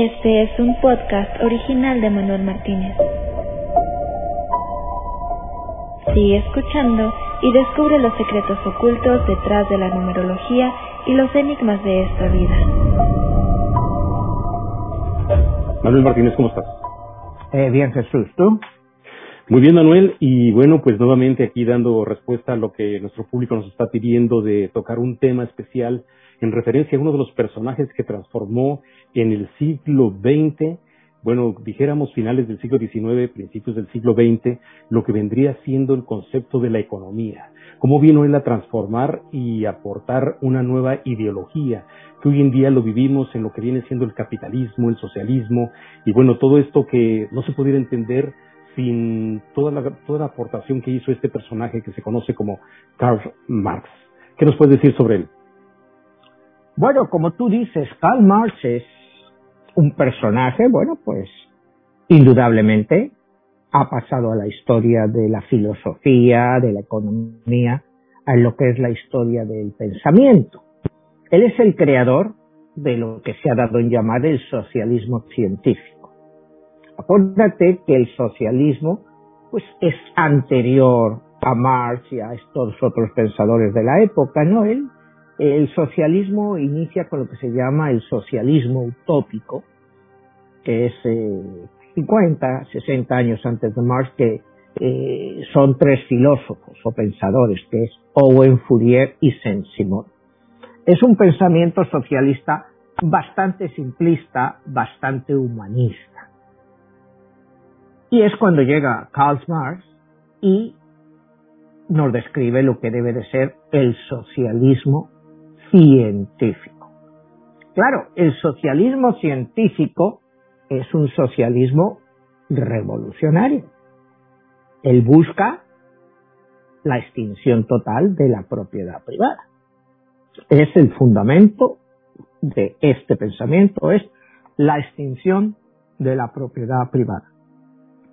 Este es un podcast original de Manuel Martínez. Sigue escuchando y descubre los secretos ocultos detrás de la numerología y los enigmas de esta vida. Manuel Martínez, ¿cómo estás? Eh, bien, Jesús, ¿tú? Muy bien, Manuel, y bueno, pues nuevamente aquí dando respuesta a lo que nuestro público nos está pidiendo de tocar un tema especial en referencia a uno de los personajes que transformó en el siglo XX, bueno, dijéramos finales del siglo XIX, principios del siglo XX, lo que vendría siendo el concepto de la economía. Cómo vino él a transformar y aportar una nueva ideología, que hoy en día lo vivimos en lo que viene siendo el capitalismo, el socialismo, y bueno, todo esto que no se pudiera entender sin toda la, toda la aportación que hizo este personaje que se conoce como Karl Marx. ¿Qué nos puedes decir sobre él? Bueno, como tú dices, Karl Marx es un personaje, bueno, pues indudablemente ha pasado a la historia de la filosofía, de la economía, a lo que es la historia del pensamiento. Él es el creador de lo que se ha dado en llamar el socialismo científico. Acuérdate que el socialismo pues es anterior a Marx y a estos otros pensadores de la época, ¿no? El, el socialismo inicia con lo que se llama el socialismo utópico, que es eh, 50, 60 años antes de Marx, que eh, son tres filósofos o pensadores, que es Owen, Fourier y Saint-Simon. Es un pensamiento socialista bastante simplista, bastante humanista. Y es cuando llega Karl Marx y nos describe lo que debe de ser el socialismo científico. Claro, el socialismo científico es un socialismo revolucionario. Él busca la extinción total de la propiedad privada. Es el fundamento de este pensamiento, es la extinción de la propiedad privada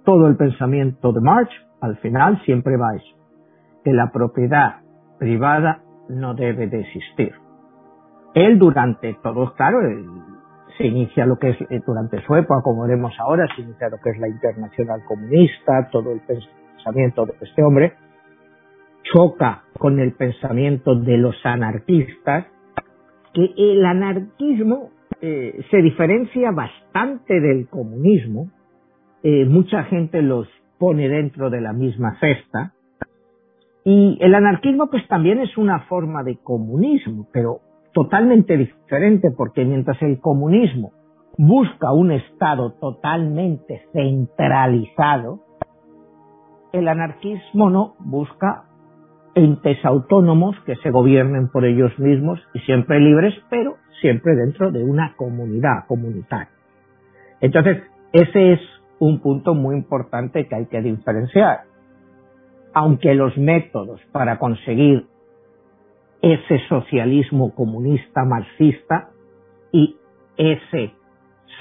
todo el pensamiento de Marx, al final siempre va a eso, que la propiedad privada no debe de existir. Él durante todo, claro, se inicia lo que es, eh, durante su época, como veremos ahora, se inicia lo que es la internacional comunista, todo el pensamiento de este hombre, choca con el pensamiento de los anarquistas, que el anarquismo eh, se diferencia bastante del comunismo, eh, mucha gente los pone dentro de la misma cesta. Y el anarquismo pues también es una forma de comunismo, pero totalmente diferente porque mientras el comunismo busca un Estado totalmente centralizado, el anarquismo no busca entes autónomos que se gobiernen por ellos mismos y siempre libres, pero siempre dentro de una comunidad comunitaria. Entonces, ese es un punto muy importante que hay que diferenciar. Aunque los métodos para conseguir ese socialismo comunista marxista y ese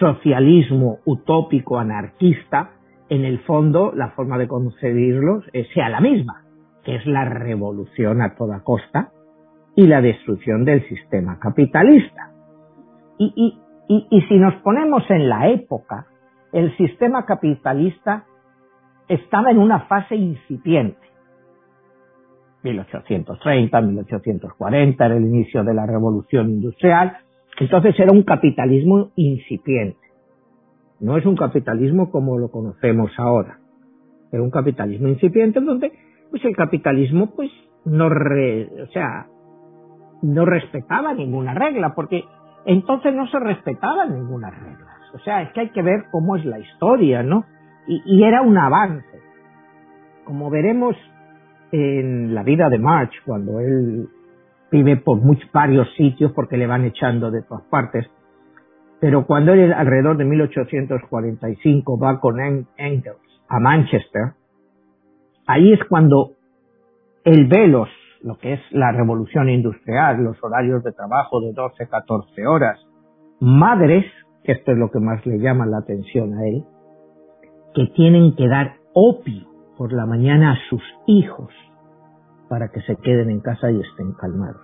socialismo utópico anarquista, en el fondo la forma de conseguirlos sea la misma, que es la revolución a toda costa y la destrucción del sistema capitalista. Y, y, y, y si nos ponemos en la época, el sistema capitalista estaba en una fase incipiente. 1830, 1840 era el inicio de la revolución industrial, entonces era un capitalismo incipiente. No es un capitalismo como lo conocemos ahora. Era un capitalismo incipiente donde pues el capitalismo pues no o sea, no respetaba ninguna regla porque entonces no se respetaba ninguna regla. O sea, es que hay que ver cómo es la historia, ¿no? Y, era un avance. Como veremos en la vida de March, cuando él vive por muchos, varios sitios porque le van echando de todas partes, pero cuando él alrededor de 1845 va con Engels a Manchester, ahí es cuando él ve los, lo que es la revolución industrial, los horarios de trabajo de 12, 14 horas, madres esto es lo que más le llama la atención a él, que tienen que dar opio por la mañana a sus hijos para que se queden en casa y estén calmados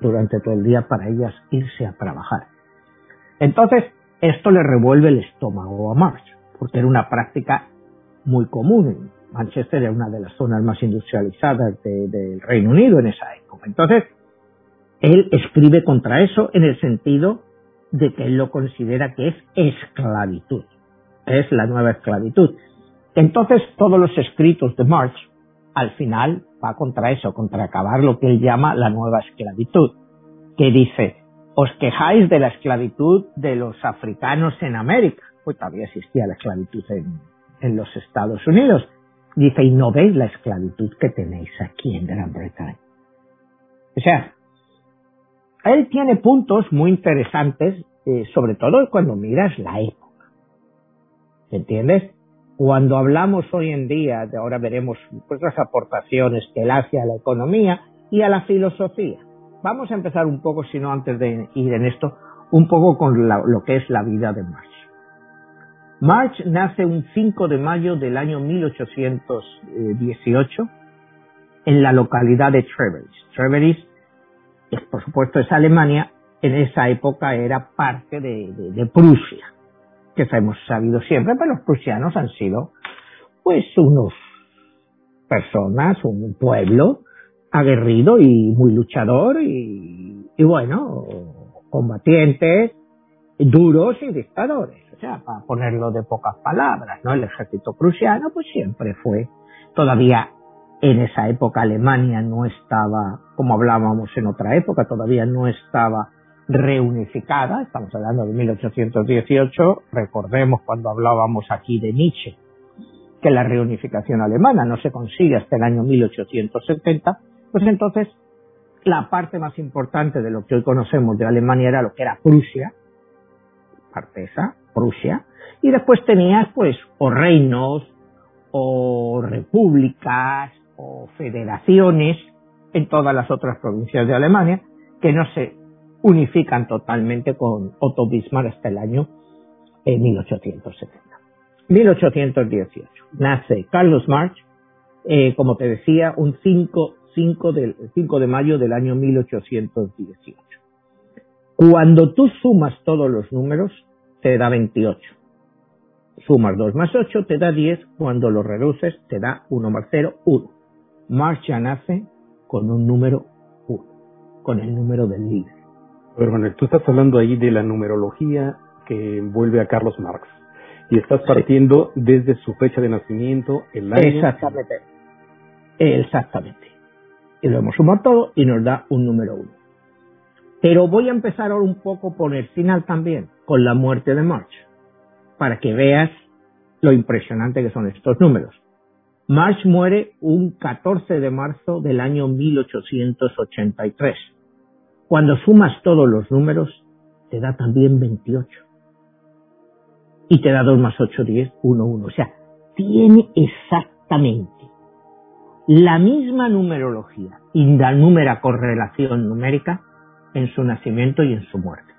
durante todo el día para ellas irse a trabajar. Entonces, Esto le revuelve el estómago a Marx, porque era una práctica muy común. Manchester era una de las zonas más industrializadas del Reino Unido en esa época. Entonces, él escribe contra eso en el sentido de que él lo considera que es esclavitud. Es la nueva esclavitud. Entonces, todos los escritos de Marx, al final, va contra eso, contra acabar lo que él llama la nueva esclavitud, que dice, os quejáis de la esclavitud de los africanos en América, pues todavía existía la esclavitud en, en los Estados Unidos. Dice, y no veis la esclavitud que tenéis aquí en Gran Bretaña. O sea, él tiene puntos muy interesantes, eh, sobre todo cuando miras la época. ¿Entiendes? Cuando hablamos hoy en día, ahora veremos las aportaciones que él hace a la economía y a la filosofía. Vamos a empezar un poco, si no antes de ir en esto, un poco con lo que es la vida de Marx. March nace un 5 de mayo del año 1818 en la localidad de Treveris. Treveris, por supuesto, es Alemania, en esa época era parte de, Prusia, que hemos sabido siempre, pero los prusianos han sido, pues, unos personas, un pueblo aguerrido y muy luchador y, y bueno, combatientes, duros y dictadores. O sea, para ponerlo de pocas palabras, ¿no? El ejército prusiano pues siempre fue, todavía en esa época Alemania no estaba, como hablábamos en otra época, todavía no estaba reunificada, estamos hablando de 1818, recordemos cuando hablábamos aquí de Nietzsche, que la reunificación alemana no se consigue hasta el año 1870, pues entonces la parte más importante de lo que hoy conocemos de Alemania era lo que era Prusia, parte esa, Prusia, y después tenías pues o reinos o repúblicas o federaciones en todas las otras provincias de Alemania que no se unifican totalmente con Otto Bismarck hasta el año 1870. 1818. Nace Carlos Marx, eh, como te decía, un 5, 5, del, 5 de mayo del año 1818. Cuando tú sumas todos los números, te da 28. Sumas 2 más 8 te da 10, cuando lo reduces te da 1 más 0, 1. Marcha nace con un número 1, con el número del líder. Pero bueno, tú estás hablando ahí de la numerología que envuelve a Carlos Marx y estás partiendo desde su fecha de nacimiento, el año. Exactamente. Exactamente. Y lo hemos sumado todo y nos da un número 1. Pero voy a empezar ahora un poco por el final también, con la muerte de March, para que veas lo impresionante que son estos números. March muere un 14 de marzo del año 1883. Cuando sumas todos los números, te da también 28. Y te da 2 más 8, 10, 1, 1. O sea, tiene exactamente la misma numerología y la correlación numérica en su nacimiento y en su muerte.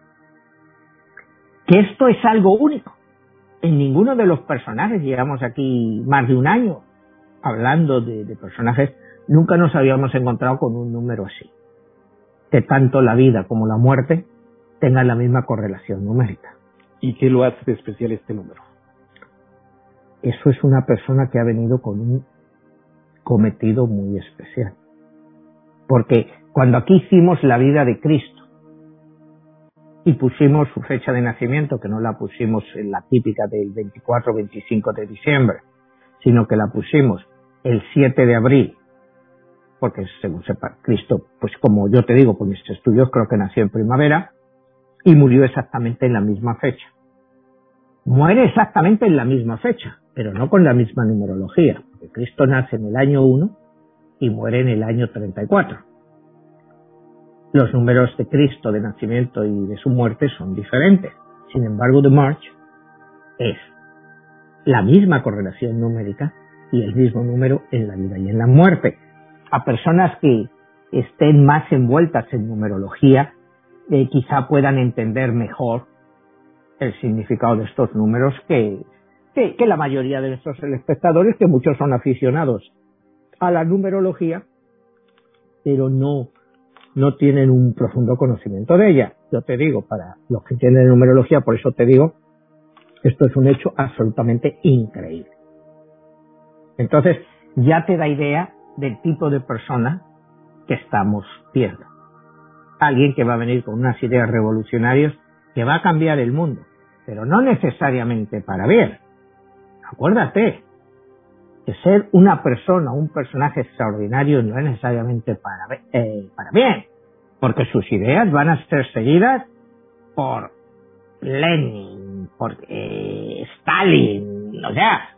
Que esto es algo único. En ninguno de los personajes, llevamos aquí más de un año hablando de, personajes, nunca nos habíamos encontrado con un número así. Que tanto la vida como la muerte tengan la misma correlación numérica. ¿Y qué lo hace de especial este número? Eso es una persona que ha venido con un cometido muy especial. Porque cuando aquí hicimos la vida de Cristo y pusimos su fecha de nacimiento, que no la pusimos en la típica del 24 25 de diciembre, sino que la pusimos el 7 de abril, porque según sepa Cristo, pues como yo te digo por mis estudios, creo que nació en primavera y murió exactamente en la misma fecha. Muere exactamente en la misma fecha, pero no con la misma numerología, porque Cristo nace en el año 1 y muere en el año 34 los números de Cristo de nacimiento y de su muerte son diferentes. Sin embargo, de March es la misma correlación numérica y el mismo número en la vida y en la muerte. A personas que estén más envueltas en numerología, eh, quizá puedan entender mejor el significado de estos números que, que, que la mayoría de nuestros espectadores, que muchos son aficionados a la numerología, pero no no tienen un profundo conocimiento de ella. yo te digo, para los que entienden numerología, por eso te digo, esto es un hecho absolutamente increíble. Entonces, ya te da idea del tipo de persona que estamos viendo. Alguien que va a venir con unas ideas revolucionarias que va a cambiar el mundo, pero no necesariamente para bien. Acuérdate que ser una persona, un personaje extraordinario no es necesariamente para, eh, para bien, porque sus ideas van a ser seguidas por Lenin, por eh, Stalin, o sea,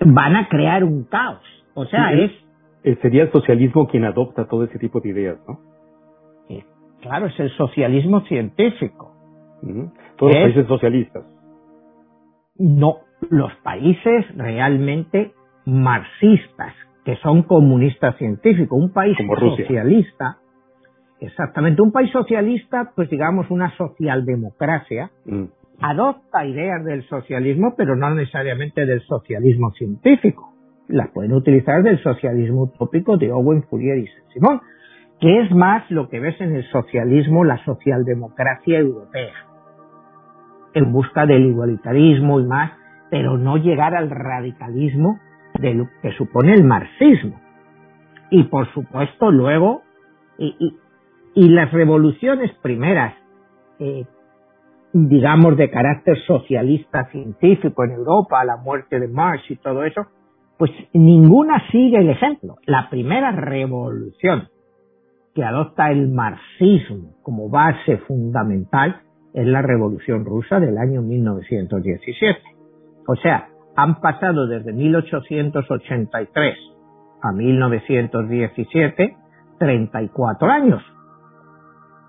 van a crear un caos. O sea, es... Sería el socialismo quien adopta todo ese tipo de ideas, ¿no? claro, es el socialismo científico. Todos los países socialistas. No, los países realmente marxistas, que son comunistas científicos. Un país socialista, exactamente, un país socialista, pues digamos una socialdemocracia, mm. adopta ideas del socialismo, pero no necesariamente del socialismo científico. Las pueden utilizar del socialismo utópico de Owen Fourier y Saint-Simon, que es más lo que ves en el socialismo, la socialdemocracia europea, en busca del igualitarismo y más, pero no llegar al radicalismo que supone el marxismo. Y por supuesto luego, y, y, las revoluciones primeras, eh, digamos de carácter socialista científico en Europa, la muerte de Marx y todo eso, pues ninguna sigue el ejemplo. La primera revolución que adopta el marxismo como base fundamental es la revolución rusa del año 1917. O sea, han pasado desde 1883 a 1917 34 años.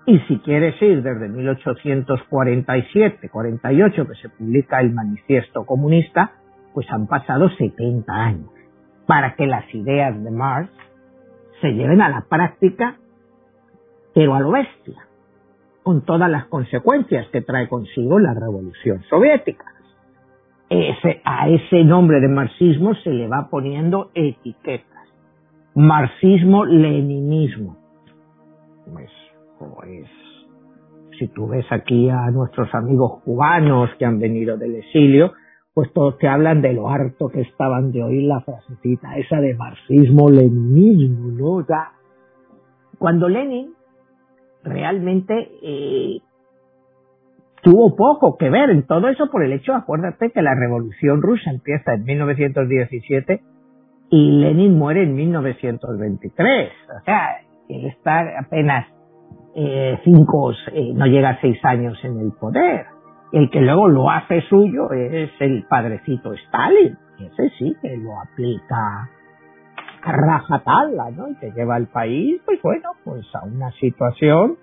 Y si quieres ir desde 1847, 48, que se publica el manifiesto comunista, pues han pasado 70 años para que las ideas de Marx se lleven a la práctica, pero a lo bestia, con todas las consecuencias que trae consigo la revolución soviética a ese nombre de marxismo se le va poniendo etiquetas. Marxismo-leninismo. Pues, pues, si tú ves aquí a nuestros amigos cubanos que han venido del exilio, pues todos te hablan de lo harto que estaban de oír la frasecita esa de marxismo-leninismo, ¿no? O sea, cuando Lenin realmente eh, tuvo poco que ver en todo eso por el hecho, acuérdate que la revolución rusa empieza en 1917 y Lenin muere en 1923. O sea, él está apenas eh, cinco, eh, no llega a seis años en el poder. El que luego lo hace suyo es el padrecito Stalin. Ese sí que lo aplica rajatabla, ¿no? Y que lleva al país, pues bueno, pues a una situación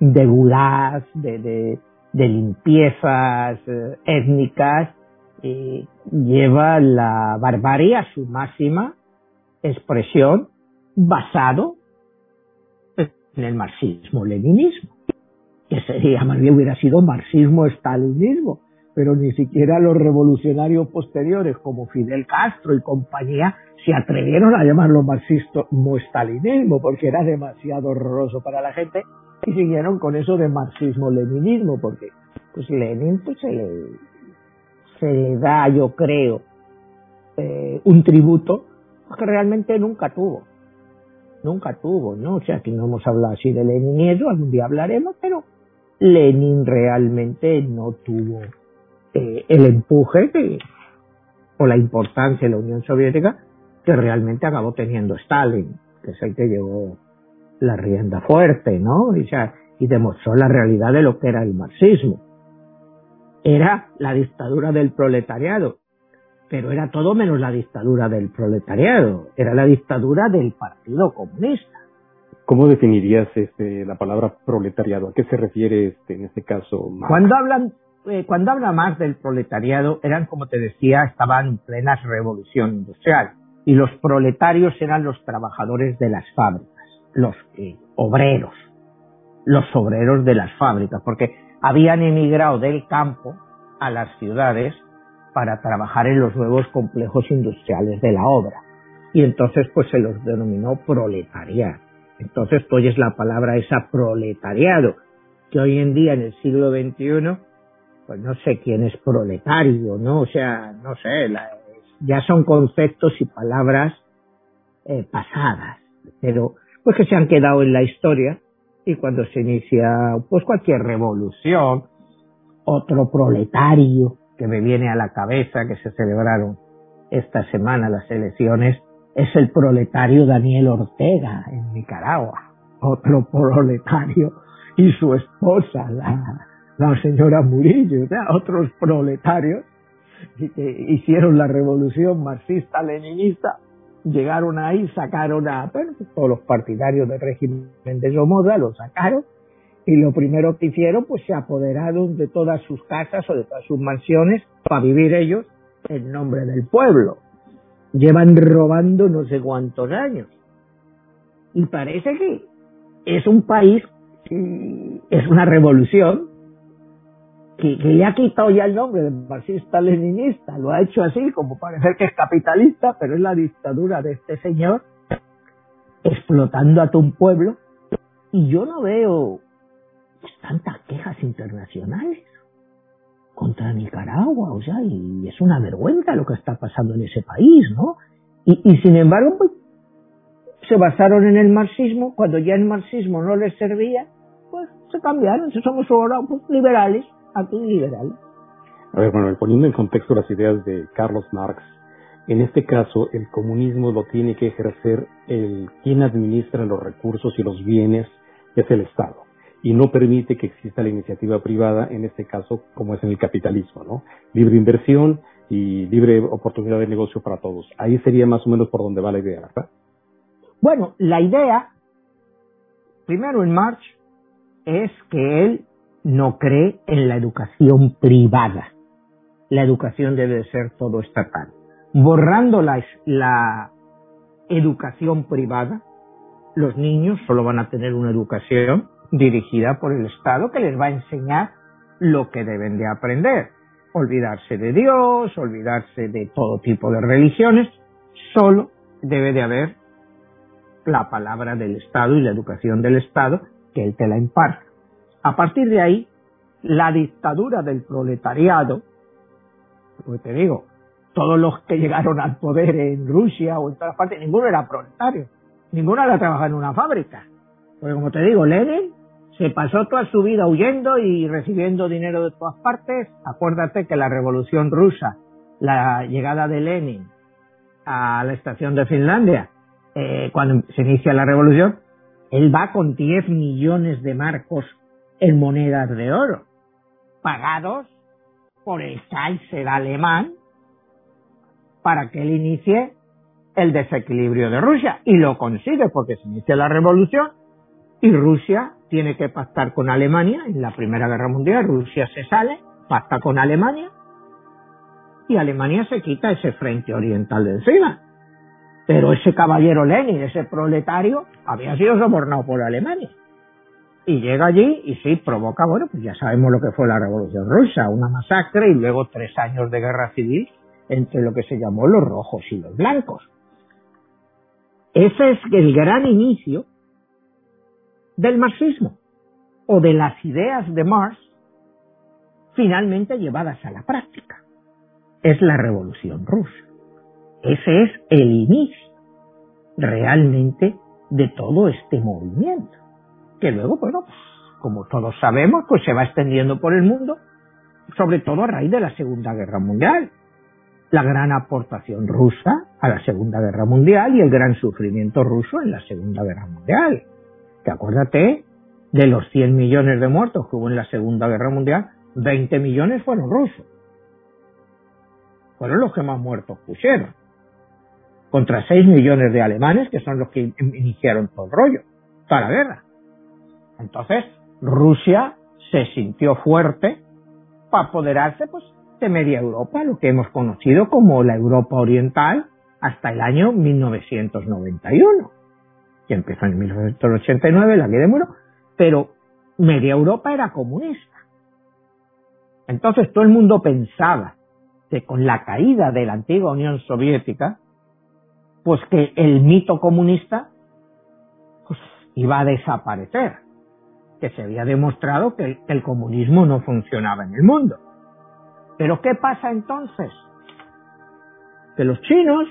de gulas, de, limpiezas eh, étnicas eh, lleva la barbarie a su máxima expresión basado en el marxismo-leninismo, sería más bien hubiera sido marxismo-estalinismo, pero ni siquiera los revolucionarios posteriores como Fidel Castro y compañía se atrevieron a llamarlo marxismo-estalinismo porque era demasiado horroroso para la gente y siguieron con eso de marxismo-leninismo, porque pues Lenin pues, se, le, da, yo creo, eh, un tributo que realmente nunca tuvo. Nunca tuvo, ¿no? O sea, aquí no hemos hablado así de Lenin y eso, algún día hablaremos, pero Lenin realmente no tuvo eh, el empuje o la importancia de la Unión Soviética que realmente acabó teniendo Stalin, que es el que llevó la rienda fuerte, ¿no? Y, y demostró la realidad de lo que era el marxismo. Era la dictadura del proletariado, pero era todo menos la dictadura del proletariado, era la dictadura del Partido Comunista. ¿Cómo definirías este, la palabra proletariado? ¿A qué se refiere este, en este caso? Cuando hablan, eh, cuando habla más del proletariado, eran como te decía, estaban en plena revolución industrial y los proletarios eran los trabajadores de las fábricas los eh, obreros, los obreros de las fábricas, porque habían emigrado del campo a las ciudades para trabajar en los nuevos complejos industriales de la obra. Y entonces pues se los denominó proletariado. Entonces tú oyes la palabra esa proletariado que hoy en día, en el siglo XXI, pues no sé quién es proletario, ¿no? O sea, no sé, ya son conceptos y palabras eh, pasadas, pero pues que se han quedado en la historia y cuando se inicia pues cualquier revolución, otro proletario que me viene a la cabeza que se celebraron esta semana las elecciones es el proletario Daniel Ortega en Nicaragua, otro proletario y su esposa, la, la señora Murillo, otros proletarios que hicieron la revolución marxista-leninista, llegaron ahí, sacaron a todos los partidarios del régimen de Somoza, los sacaron, y lo primero que hicieron, pues se apoderaron de todas sus casas o de todas sus mansiones para vivir ellos en nombre del pueblo. Llevan robando no sé cuántos años. Y parece que es un país, es una revolución que, le ha quitado ya el nombre de marxista-leninista, lo ha hecho así como parecer que es capitalista, pero es la dictadura de este señor explotando a todo un pueblo. Y yo no veo tantas quejas internacionales contra Nicaragua, o sea, y es una vergüenza lo que está pasando en ese país, ¿no? Y, sin embargo, pues, se basaron en el marxismo, cuando ya el marxismo no les servía, pues se cambiaron, somos ahora pues, liberales, aquí liberales. A ver, bueno, poniendo en contexto las ideas de Carlos Marx, en este caso el comunismo lo tiene que ejercer el quien administra los recursos y los bienes, es el Estado y no permite que exista la iniciativa privada, en este caso, como es en el capitalismo, ¿no? Libre inversión y libre oportunidad de negocio para todos. Ahí sería más o menos por donde va la idea, ¿verdad? Bueno, la idea, primero en March, es que él no cree en la educación privada. La educación debe ser todo estatal. Borrando la, la educación privada, los niños solo van a tener una educación dirigida por el Estado que les va a enseñar lo que deben de aprender. Olvidarse de Dios, olvidarse de todo tipo de religiones, solo debe de haber la palabra del Estado y la educación del Estado que él te la imparte. A partir de ahí, la dictadura del proletariado, pues te digo, todos los que llegaron al poder en Rusia o en todas partes, ninguno era proletario, ninguno era trabajar en una fábrica. Porque como te digo, Lenin se pasó toda su vida huyendo y recibiendo dinero de todas partes. Acuérdate que la revolución rusa, la llegada de Lenin a la estación de Finlandia, eh, cuando se inicia la revolución, él va con 10 millones de marcos en monedas de oro, pagados por el Kaiser alemán para que él inicie el desequilibrio de Rusia. Y lo consigue porque se inicia la revolución y Rusia tiene que pactar con Alemania en la Primera Guerra Mundial. Rusia se sale, pacta con Alemania y Alemania se quita ese frente oriental de encima. Pero ese caballero Lenin, ese proletario, había sido sobornado por Alemania. Y llega allí y sí, provoca, bueno, pues ya sabemos lo que fue la Revolución Rusa, una masacre y luego tres años de guerra civil entre lo que se llamó los rojos y los blancos. Ese es el gran inicio del marxismo o de las ideas de Marx finalmente llevadas a la práctica. Es la revolución rusa. Ese es el inicio realmente de todo este movimiento. Que luego, bueno, pues, como todos sabemos, pues se va extendiendo por el mundo, sobre todo a raíz de la Segunda Guerra Mundial. La gran aportación rusa a la Segunda Guerra Mundial y el gran sufrimiento ruso en la Segunda Guerra Mundial acuérdate de los 100 millones de muertos que hubo en la Segunda Guerra Mundial, 20 millones fueron rusos. Fueron los que más muertos pusieron. Contra 6 millones de alemanes, que son los que iniciaron todo el rollo, toda la guerra. Entonces, Rusia se sintió fuerte para apoderarse pues, de media Europa, lo que hemos conocido como la Europa Oriental, hasta el año 1991 que empezó en 1989, la ley de muro, pero media Europa era comunista. Entonces todo el mundo pensaba que con la caída de la antigua Unión Soviética, pues que el mito comunista pues, iba a desaparecer. que se había demostrado que el, comunismo no funcionaba en el mundo. Pero ¿qué pasa entonces? Que los chinos,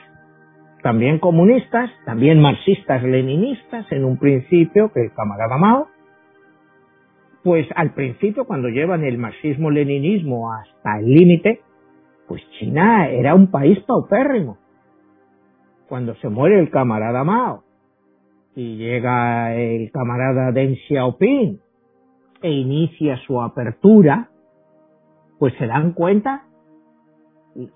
también comunistas, también marxistas leninistas en un principio, que el camarada Mao, pues al principio cuando llevan el marxismo-leninismo hasta el límite, pues China era un país paupérrimo. Cuando se muere el camarada Mao y llega el camarada Deng Xiaoping e inicia su apertura, pues se dan cuenta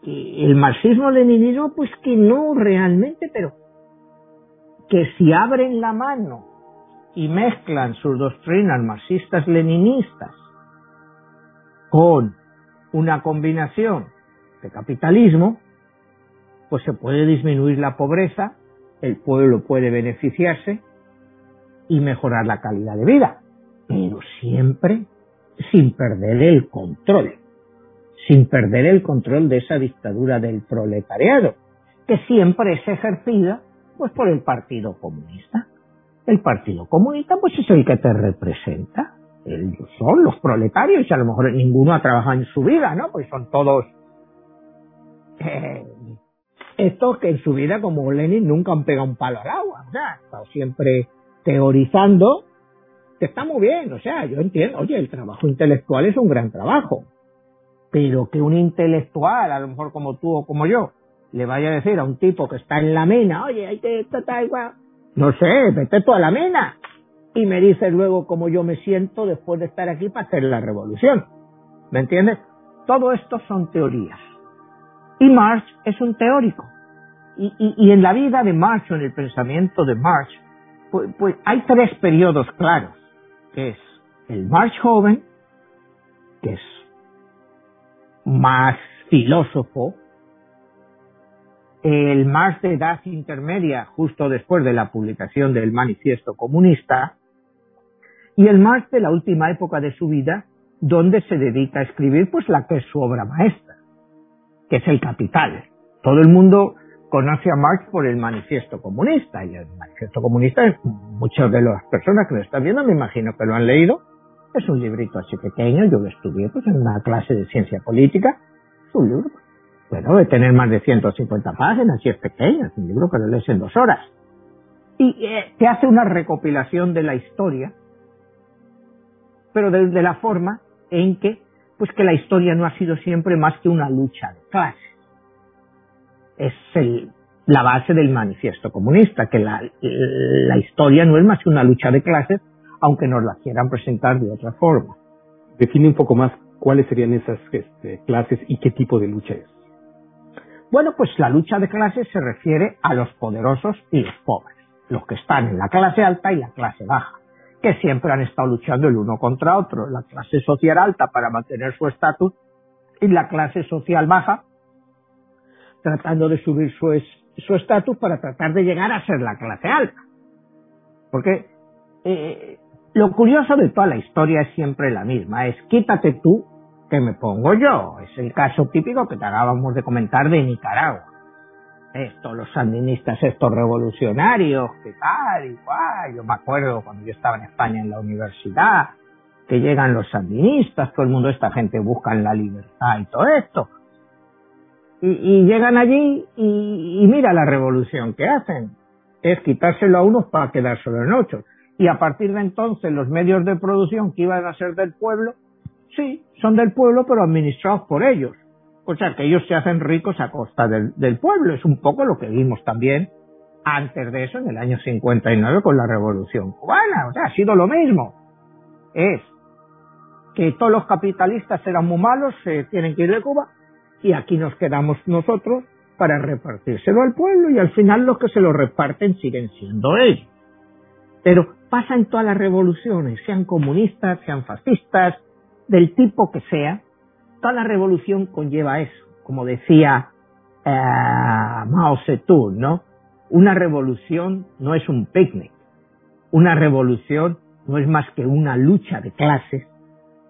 el marxismo-leninismo, pues que no realmente, pero que si abren la mano y mezclan sus doctrinas marxistas-leninistas con una combinación de capitalismo, pues se puede disminuir la pobreza, el pueblo puede beneficiarse y mejorar la calidad de vida, pero siempre sin perder el control, sin perder el control de esa dictadura del proletariado, que siempre es ejercida pues por el Partido Comunista. El Partido Comunista pues es el que te representa. Son los proletarios y a lo mejor ninguno ha trabajado en su vida, ¿no? Pues son todos eh, estos que en su vida, como Lenin, nunca han pegado un palo al agua. O sea, estado siempre teorizando, que está muy bien. O sea, yo entiendo, oye, el trabajo intelectual es un gran trabajo. Pero que un intelectual, a lo mejor como tú o como yo, le vaya a decir a un tipo que está en la mena, oye, hay que tratar igual. No sé, vete tú a la mena. Y me dices luego cómo yo me siento después de estar aquí para hacer la revolución. ¿Me entiendes? Todo esto son teorías. Y Marx es un teórico. Y, en la vida de Marx o en el pensamiento de Marx, pues, pues, hay tres periodos claros, que es el Marx joven, que es más filósofo, el Marx de edad intermedia, justo después de la publicación del Manifiesto Comunista, y el Marx de la última época de su vida, donde se dedica a escribir pues la que es su obra maestra, que es el capital. Todo el mundo conoce a Marx por el manifiesto comunista, y el manifiesto comunista, muchas de las personas que lo están viendo me imagino que lo han leído, es un librito así pequeño, yo lo estudié pues en una clase de ciencia política, es un libro, bueno, de tener más de 150 páginas, y es pequeño, es un libro que lo lees en dos horas. Y eh, te hace una recopilación de la historia, pero de la forma en que pues que la historia no ha sido siempre más que una lucha de clases. Es la base del manifiesto comunista, que la, historia no es más que una lucha de clases, aunque nos la quieran presentar de otra forma. Define un poco más cuáles serían esas este, clases y qué tipo de lucha es. Bueno, pues la lucha de clases se refiere a los poderosos y los pobres, los que están en la clase alta y la clase baja que siempre han estado luchando el uno contra otro, la clase social alta para mantener su estatus y la clase social baja tratando de subir su estatus para tratar de llegar a ser la clase alta. Porque eh, lo curioso de toda la historia es siempre la misma, es quítate tú que me pongo yo. Es el caso típico que te acabamos de comentar de Nicaragua esto, los sandinistas, estos revolucionarios, que tal y cual. Yo me acuerdo cuando yo estaba en España en la universidad, que llegan los sandinistas, todo el mundo, esta gente busca la libertad y todo esto. Y, llegan allí y, mira la revolución que hacen. Es quitárselo a unos para quedárselo en otros. Y a partir de entonces los medios de producción que iban a ser del pueblo, sí, son del pueblo pero administrados por ellos o sea, que ellos se hacen ricos a costa del, pueblo. Es un poco lo que vimos también antes de eso, en el año 59, con la Revolución Cubana. O sea, ha sido lo mismo. Es que todos los capitalistas eran muy malos, se tienen que ir de Cuba, y aquí nos quedamos nosotros para repartírselo al pueblo, y al final los que se lo reparten siguen siendo ellos. Pero pasa en todas las revoluciones, sean comunistas, sean fascistas, del tipo que sea, toda la revolución conlleva eso, como decía eh, Mao Zedong, ¿no? Una revolución no es un picnic, una revolución no es más que una lucha de clases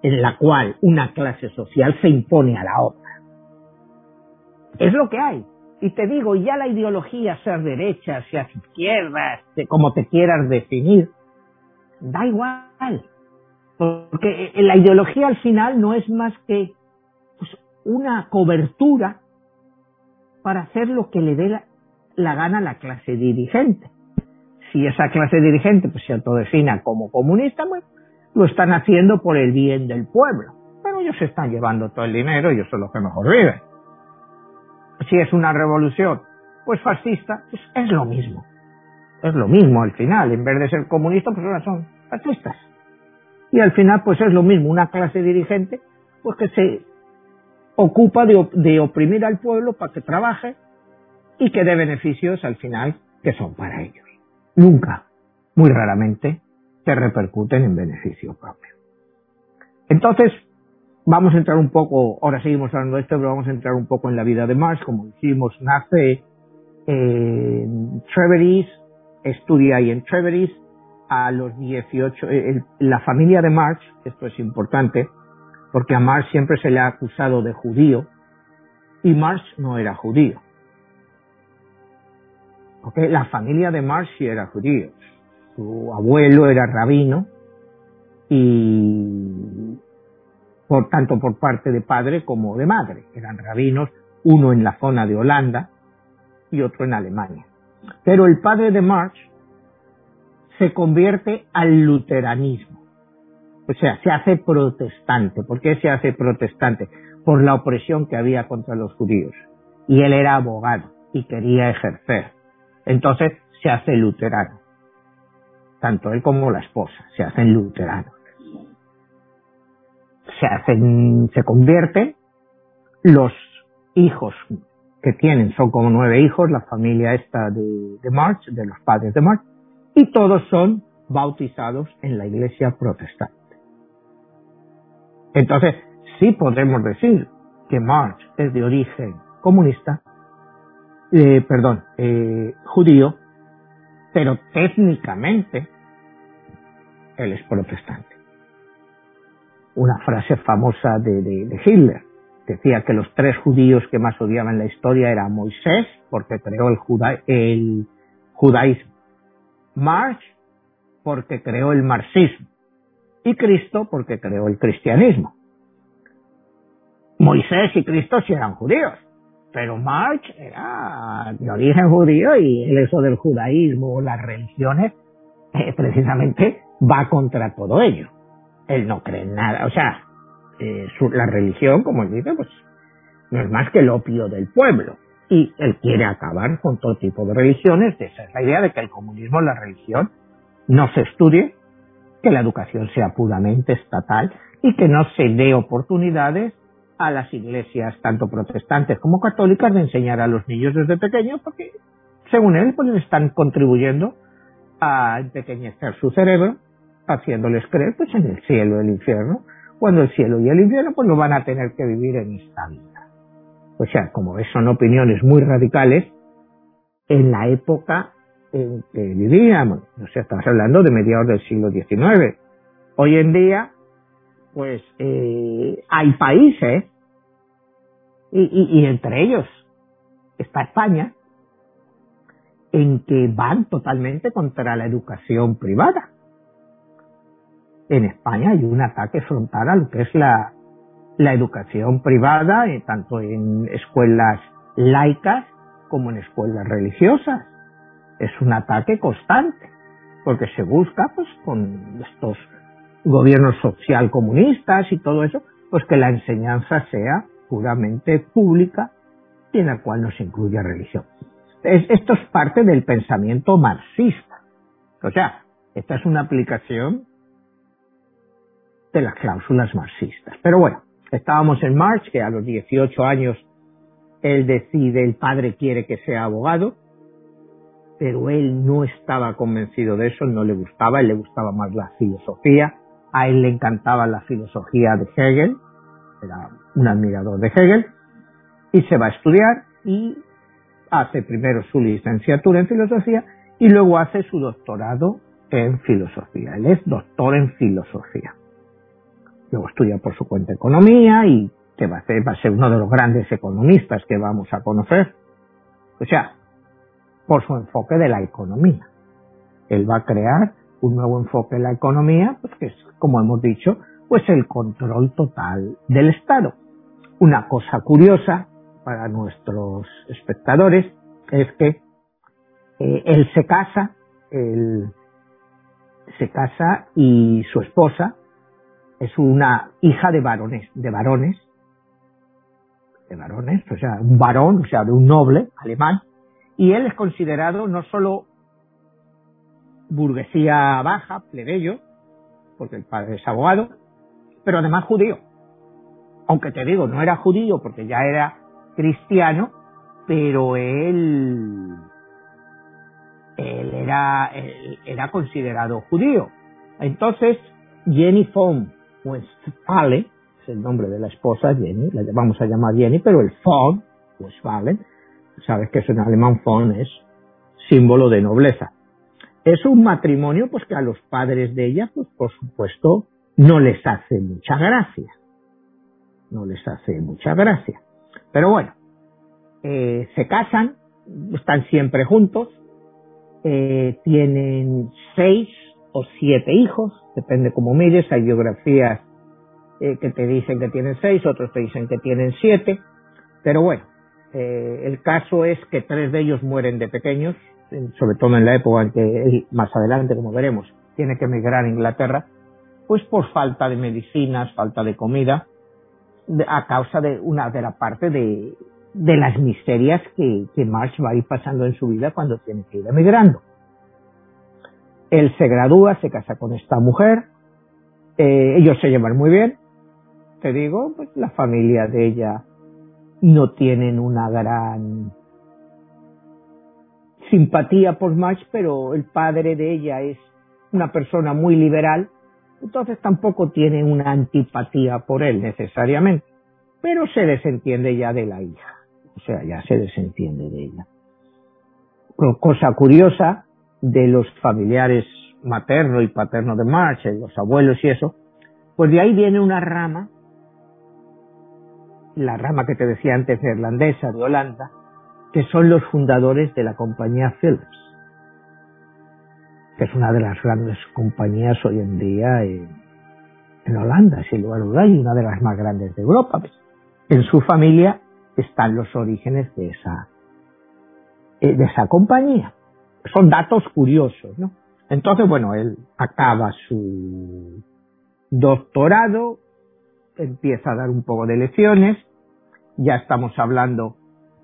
en la cual una clase social se impone a la otra. Es lo que hay. Y te digo, ya la ideología, sea derecha, sea izquierda, como te quieras definir, da igual. Porque la ideología al final no es más que pues, una cobertura para hacer lo que le dé la, gana a la clase dirigente. Si esa clase dirigente pues, se autodefina como comunista, pues, lo están haciendo por el bien del pueblo. Pero ellos se están llevando todo el dinero y eso es lo que mejor viven. Si es una revolución, pues fascista, pues es lo mismo. Es lo mismo al final. En vez de ser comunista, pues ahora son fascistas. Y al final, pues es lo mismo. Una clase dirigente, pues que se ocupa de, de oprimir al pueblo para que trabaje y que dé beneficios al final que son para ellos. Nunca, muy raramente, que repercuten en beneficio propio. Entonces, vamos a entrar un poco, ahora seguimos hablando de esto, pero vamos a entrar un poco en la vida de Marx, como dijimos, nace en Treveris, estudia ahí en Treveris, a los 18, eh, la familia de Marx, esto es importante, porque a Marx siempre se le ha acusado de judío, y Marx no era judío. La familia de Marx sí era judío su abuelo era rabino y por tanto por parte de padre como de madre. Eran rabinos, uno en la zona de Holanda y otro en Alemania. Pero el padre de Marx se convierte al luteranismo. O sea, se hace protestante. ¿Por qué se hace protestante? Por la opresión que había contra los judíos. Y él era abogado y quería ejercer. Entonces se hace luterano tanto él como la esposa, se hacen luteranos. Se hacen, se convierten, los hijos que tienen son como nueve hijos, la familia esta de, de March, de los padres de March, y todos son bautizados en la iglesia protestante. Entonces, sí podremos decir que March es de origen comunista, eh, perdón, eh, judío, pero técnicamente él es protestante. Una frase famosa de, Hitler decía que los tres judíos que más odiaban la historia eran Moisés, porque creó el, judaísmo, Marx, porque creó el marxismo, y Cristo, porque creó el cristianismo. Moisés y Cristo sí eran judíos, pero Marx era de origen judío y eso del judaísmo, las religiones, eh, precisamente va contra todo ello. Él no cree en nada. O sea, eh, la religión, como él dice, pues no es más que el opio del pueblo. Y él quiere acabar con todo tipo de religiones. Esa es la idea de que el comunismo, la religión, no se estudie, que la educación sea puramente estatal y que no se dé oportunidades a las iglesias, tanto protestantes como católicas, de enseñar a los niños desde pequeños, porque, según él, pues están contribuyendo a empequeñecer su cerebro haciéndoles creer pues en el cielo el infierno, cuando el cielo y el infierno pues lo van a tener que vivir en esta vida. O sea, como ves, son opiniones muy radicales en la época en que vivíamos. O sea, estamos hablando de mediados del siglo XIX. Hoy en día, pues eh, hay países, y, y entre ellos está España, en que van totalmente contra la educación privada en España hay un ataque frontal a lo que es la, educación privada, eh, tanto en escuelas laicas como en escuelas religiosas. Es un ataque constante, porque se busca, pues, con estos gobiernos social comunistas y todo eso, pues que la enseñanza sea puramente pública y en la cual no se incluya religión. esto es parte del pensamiento marxista. O sea, esta es una aplicación de las cláusulas marxistas. Pero bueno, estábamos en March, que a los 18 años él decide, el padre quiere que sea abogado, pero él no estaba convencido de eso, no le gustaba, él le gustaba más la filosofía, a él le encantaba la filosofía de Hegel, era un admirador de Hegel, y se va a estudiar y hace primero su licenciatura en filosofía y luego hace su doctorado en filosofía. Él es doctor en filosofía luego estudia por su cuenta economía y que va a, ser, va a ser uno de los grandes economistas que vamos a conocer. O sea, por su enfoque de la economía. Él va a crear un nuevo enfoque en la economía, pues que es, como hemos dicho, pues el control total del Estado. Una cosa curiosa para nuestros espectadores es que eh, él se casa, él se casa y su esposa es una hija de varones, de varones, de varones, o sea, un varón, o sea, de un noble alemán, y él es considerado no solo burguesía baja, plebeyo, porque el padre es abogado, pero además judío. Aunque te digo, no era judío porque ya era cristiano, pero él, él era, era considerado judío. Entonces, Jenny von Westphalen, es el nombre de la esposa, Jenny, la vamos a llamar Jenny, pero el von Westphalen, sabes que es en alemán von es símbolo de nobleza. Es un matrimonio pues que a los padres de ella, pues por supuesto, no les hace mucha gracia. No les hace mucha gracia. Pero bueno, eh, se casan, están siempre juntos, eh, tienen seis o siete hijos, depende cómo mires, hay biografías eh, que te dicen que tienen seis, otros te dicen que tienen siete, pero bueno, el caso es que tres de ellos mueren de pequeños, sobre todo en la época en que más adelante, como veremos, tiene que emigrar a Inglaterra, pues por falta de medicinas, falta de comida, a causa de una de la parte de, de las miserias que, que March va a ir pasando en su vida cuando tiene que ir emigrando. Él se gradúa, se casa con esta mujer, eh, ellos se llevan muy bien, te digo, pues la familia de ella no tienen una gran simpatía por March, pero el padre de ella es una persona muy liberal, entonces tampoco tiene una antipatía por él necesariamente, pero se desentiende ya de la hija, o sea, ya se desentiende de ella. Cosa curiosa de los familiares materno y paterno de March, los abuelos y eso, pues de ahí viene una rama, la rama que te decía antes neerlandesa de Holanda, que son los fundadores de la compañía Philips, que es una de las grandes compañías hoy en día en, Holanda, sin lugar a dudas, y una de las más grandes de Europa. En su familia están los orígenes de esa, eh, de esa compañía. Son datos curiosos, ¿no? Entonces, bueno, él acaba su doctorado, empieza a dar un poco de lecciones, ya estamos hablando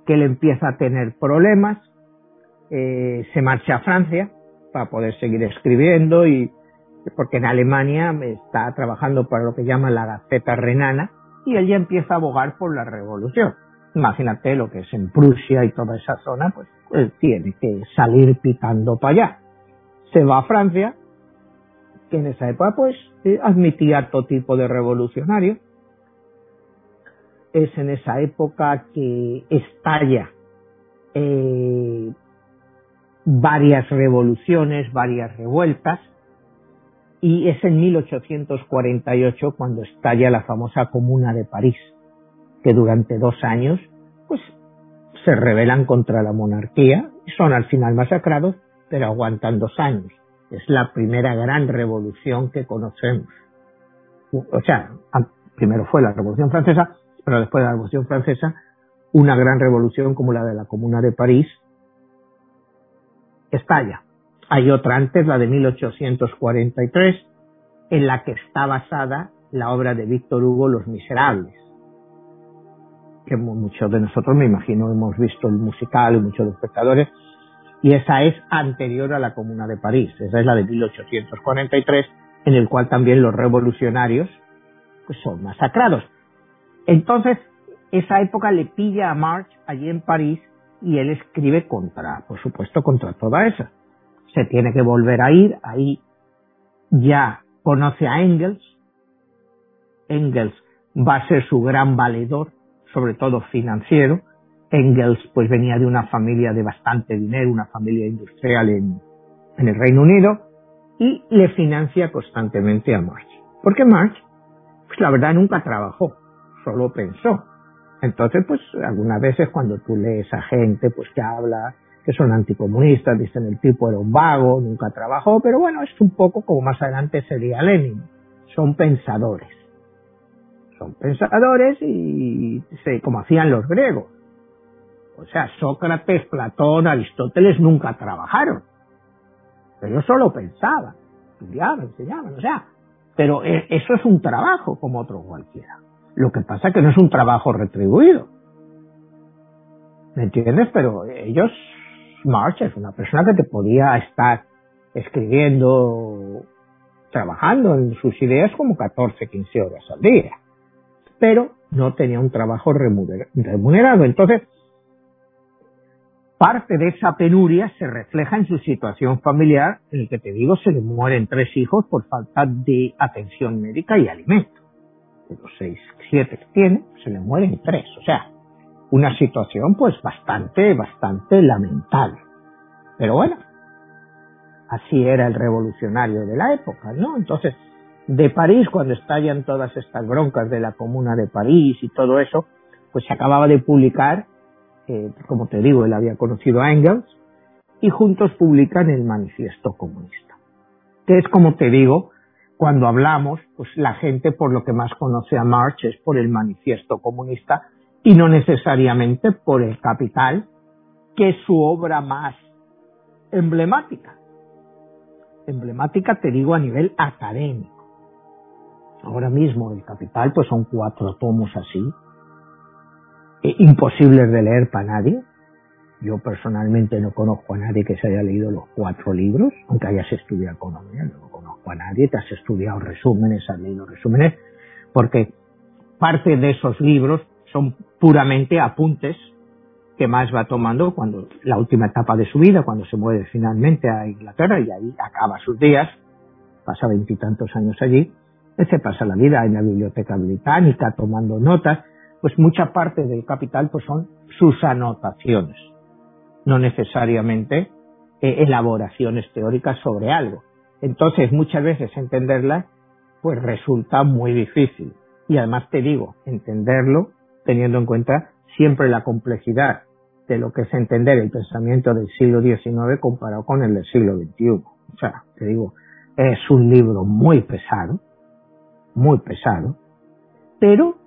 que él empieza a tener problemas, eh, se marcha a Francia para poder seguir escribiendo y porque en Alemania está trabajando para lo que llama la Gaceta Renana y él ya empieza a abogar por la revolución. Imagínate lo que es en Prusia y toda esa zona, pues él tiene que salir picando para allá. Se va a Francia, que en esa época pues eh, admitía todo tipo de revolucionarios es en esa época que estalla eh, varias revoluciones, varias revueltas, y es en 1848 cuando estalla la famosa Comuna de París, que durante dos años pues se rebelan contra la monarquía, son al final masacrados, pero aguantan dos años. Es la primera gran revolución que conocemos. O sea, primero fue la Revolución Francesa, pero después de la Revolución Francesa, una gran revolución como la de la Comuna de París estalla. Hay otra antes, la de 1843, en la que está basada la obra de Víctor Hugo, Los Miserables, que muchos de nosotros, me imagino, hemos visto el musical y muchos de los espectadores, y esa es anterior a la Comuna de París, esa es la de 1843, en el cual también los revolucionarios pues, son masacrados. Entonces, esa época le pilla a March allí en París y él escribe contra, por supuesto, contra toda esa. Se tiene que volver a ir, ahí ya conoce a Engels. Engels va a ser su gran valedor, sobre todo financiero. Engels pues venía de una familia de bastante dinero, una familia industrial en, en el Reino Unido y le financia constantemente a March. Porque March, pues la verdad nunca trabajó solo pensó. Entonces, pues algunas veces cuando tú lees a gente pues que habla que son anticomunistas, dicen el tipo era un vago, nunca trabajó, pero bueno, es un poco como más adelante sería Lenin. Son pensadores. Son pensadores y se, como hacían los griegos. O sea, Sócrates, Platón, Aristóteles nunca trabajaron. Ellos solo pensaban, estudiaban, enseñaban, o sea, pero e, eso es un trabajo como otro cualquiera. Lo que pasa es que no es un trabajo retribuido. ¿Me entiendes? Pero ellos, March es una persona que te podía estar escribiendo, trabajando en sus ideas como 14, 15 horas al día. Pero no tenía un trabajo remunerado. Entonces, parte de esa penuria se refleja en su situación familiar, en el que te digo se le mueren tres hijos por falta de atención médica y alimento. De los seis, siete que tiene, se le mueren tres. O sea, una situación pues bastante, bastante lamentable. Pero bueno, así era el revolucionario de la época, ¿no? Entonces, de París, cuando estallan todas estas broncas de la Comuna de París y todo eso, pues se acababa de publicar como te digo, él había conocido a Engels, y juntos publican el Manifiesto Comunista, que es como te digo, cuando hablamos, pues la gente por lo que más conoce a Marx es por el Manifiesto Comunista y no necesariamente por el Capital, que es su obra más emblemática. Emblemática te digo a nivel académico. Ahora mismo el Capital pues son cuatro tomos así, eh, imposibles de leer para nadie. Yo personalmente no conozco a nadie que se haya leído los cuatro libros, aunque hayas estudiado economía, no conozco a nadie, te has estudiado resúmenes, has leído resúmenes, porque parte de esos libros son puramente apuntes que más va tomando cuando la última etapa de su vida, cuando se mueve finalmente a Inglaterra y ahí acaba sus días, pasa veintitantos años allí, se pasa la vida en la biblioteca británica tomando notas, pues mucha parte del capital pues son sus anotaciones, no necesariamente eh, elaboraciones teóricas sobre algo. Entonces, muchas veces entenderla pues resulta muy difícil. Y además te digo, entenderlo teniendo en cuenta siempre la complejidad de lo que es entender el pensamiento del siglo XIX comparado con el del siglo XXI. O sea, te digo, es un libro muy pesado, muy pesado, pero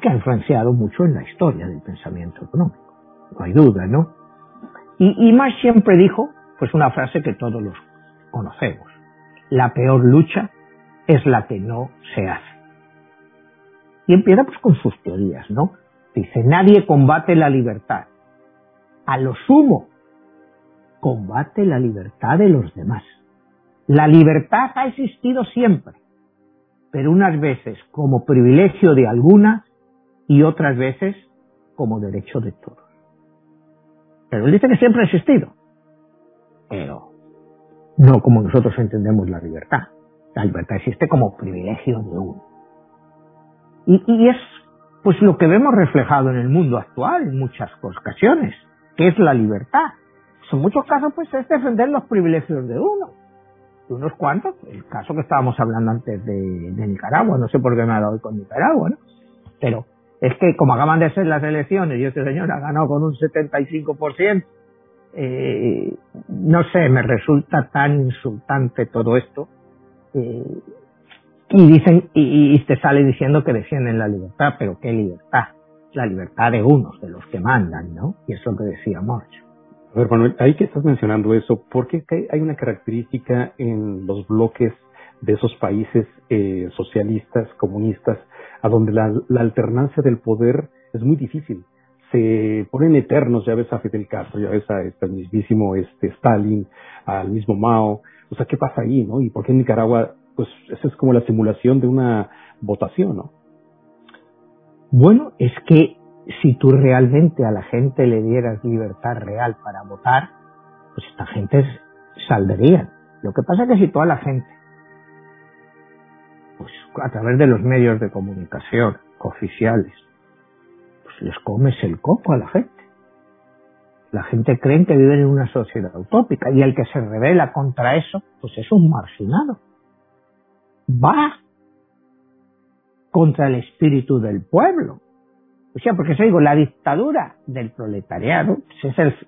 que ha influenciado mucho en la historia del pensamiento económico. No hay duda, ¿no? Y, y Marx siempre dijo, pues una frase que todos los conocemos. La peor lucha es la que no se hace. Y empieza pues con sus teorías, ¿no? Dice, nadie combate la libertad. A lo sumo, combate la libertad de los demás. La libertad ha existido siempre, pero unas veces como privilegio de algunas y otras veces como derecho de todos. Pero él dice que siempre ha existido, pero no como nosotros entendemos la libertad. La libertad existe como privilegio de uno. Y, es pues lo que vemos reflejado en el mundo actual en muchas ocasiones, que es la libertad. en muchos casos pues es defender los privilegios de uno, de unos cuantos, el caso que estábamos hablando antes de, Nicaragua, no sé por qué me ha dado hoy con Nicaragua, ¿no? Pero es que como acaban de ser las elecciones y este señor ha ganado con un 75%, eh, no sé, me resulta tan insultante todo esto. Eh, y dicen, y, te sale diciendo que defienden la libertad, pero ¿qué libertad? La libertad de unos, de los que mandan, ¿no? Y es lo que decía March. A ver, Manuel, ahí que estás mencionando eso, ¿por qué hay una característica en los bloques de esos países eh, socialistas, comunistas, a donde la, alternancia del poder es muy difícil. Se ponen eternos, ya ves a Fidel Castro, ya ves a este mismísimo este Stalin, al mismo Mao. O sea, ¿qué pasa ahí, no? Y por qué en Nicaragua, pues esa es como la simulación de una votación, ¿no? Bueno, es que si tú realmente a la gente le dieras libertad real para votar, pues esta gente saldría. Lo que pasa es que si toda la gente pues, a través de los medios de comunicación oficiales, pues les comes el coco a la gente. La gente cree que viven en una sociedad utópica y el que se revela contra eso, pues es un marginado. Va contra el espíritu del pueblo. O sea, porque eso digo, la dictadura del proletariado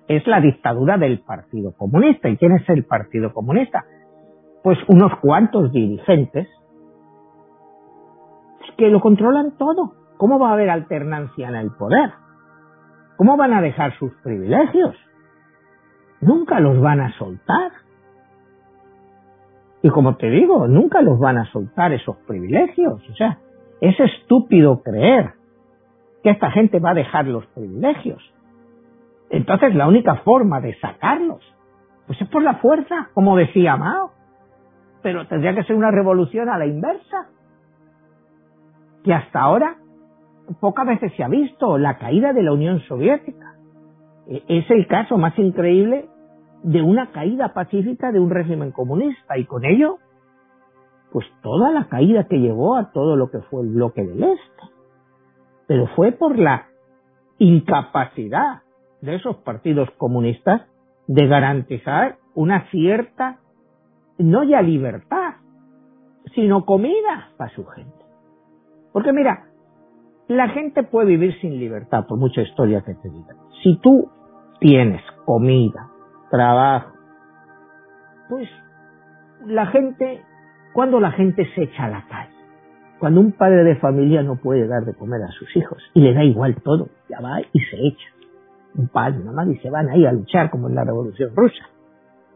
es la dictadura del Partido Comunista. ¿Y quién es el Partido Comunista? Pues unos cuantos dirigentes que lo controlan todo. ¿Cómo va a haber alternancia en el poder? ¿Cómo van a dejar sus privilegios? Nunca los van a soltar. Y como te digo, nunca los van a soltar esos privilegios. O sea, es estúpido creer que esta gente va a dejar los privilegios. Entonces la única forma de sacarlos, pues es por la fuerza, como decía Mao. Pero tendría que ser una revolución a la inversa. Que hasta ahora pocas veces se ha visto la caída de la Unión Soviética. E, es el caso más increíble de una caída pacífica de un régimen comunista y con ello, pues toda la caída que llevó a todo lo que fue el bloque del Este pero fue por la incapacidad de esos partidos comunistas de garantizar una cierta, no ya libertad, sino comida para su gente. Porque mira, la gente puede vivir sin libertad, por mucha historia que te diga. Si tú tienes comida, trabajo, pues la gente, cuando la gente se echa a la calle, cuando un padre de familia no puede dar de comer a sus hijos y le da igual todo, ya va y se echa. Un padre, una madre y se van ahí a luchar como en la revolución rusa.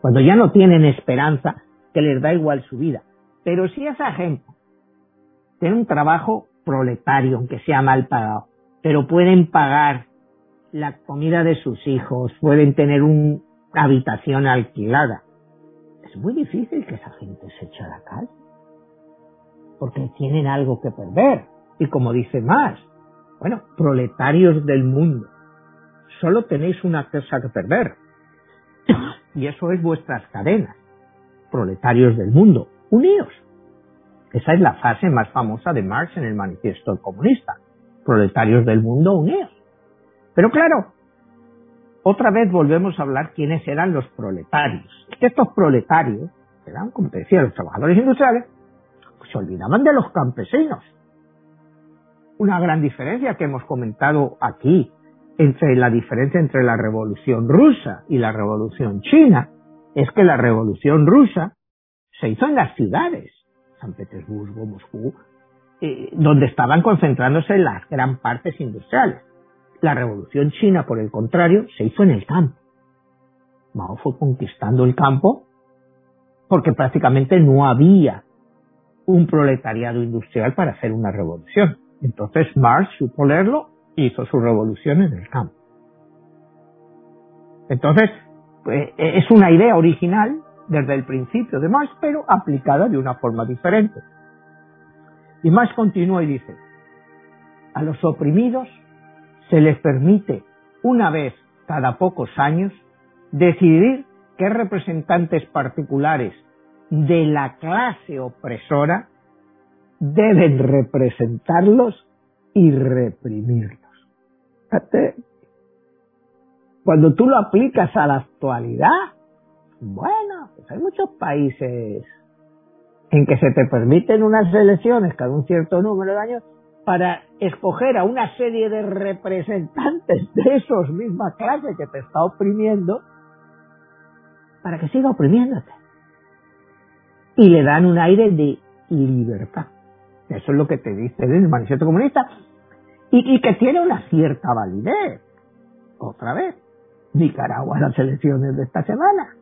Cuando ya no tienen esperanza, que les da igual su vida. Pero si esa gente tiene un trabajo proletario, aunque sea mal pagado, pero pueden pagar la comida de sus hijos, pueden tener una habitación alquilada, es muy difícil que esa gente se eche a la calle porque tienen algo que perder. Y como dice más, bueno, proletarios del mundo, solo tenéis una cosa que perder. y eso es vuestras cadenas. Proletarios del mundo, uníos. Esa es la fase más famosa de Marx en el manifiesto comunista. Proletarios del mundo, unidos. Pero claro, otra vez volvemos a hablar quiénes eran los proletarios. Estos proletarios eran, como te decía, los trabajadores industriales, se olvidaban de los campesinos. Una gran diferencia que hemos comentado aquí entre la diferencia entre la revolución rusa y la revolución china es que la revolución rusa se hizo en las ciudades, San Petersburgo, Moscú, eh, donde estaban concentrándose las gran partes industriales. La revolución china, por el contrario, se hizo en el campo. Mao fue conquistando el campo porque prácticamente no había un proletariado industrial para hacer una revolución. Entonces Marx supo leerlo hizo su revolución en el campo. Entonces, pues, es una idea original desde el principio de Marx, pero aplicada de una forma diferente. Y Marx continúa y dice, a los oprimidos se les permite una vez cada pocos años decidir qué representantes particulares de la clase opresora deben representarlos y reprimirlos. Cuando tú lo aplicas a la actualidad, bueno, pues hay muchos países en que se te permiten unas elecciones cada un cierto número de años para escoger a una serie de representantes de esos mismas clases que te está oprimiendo para que siga oprimiéndote y le dan un aire de libertad. Eso es lo que te dice el manifiesto comunista y, que tiene una cierta validez. Otra vez, Nicaragua, las elecciones de esta semana,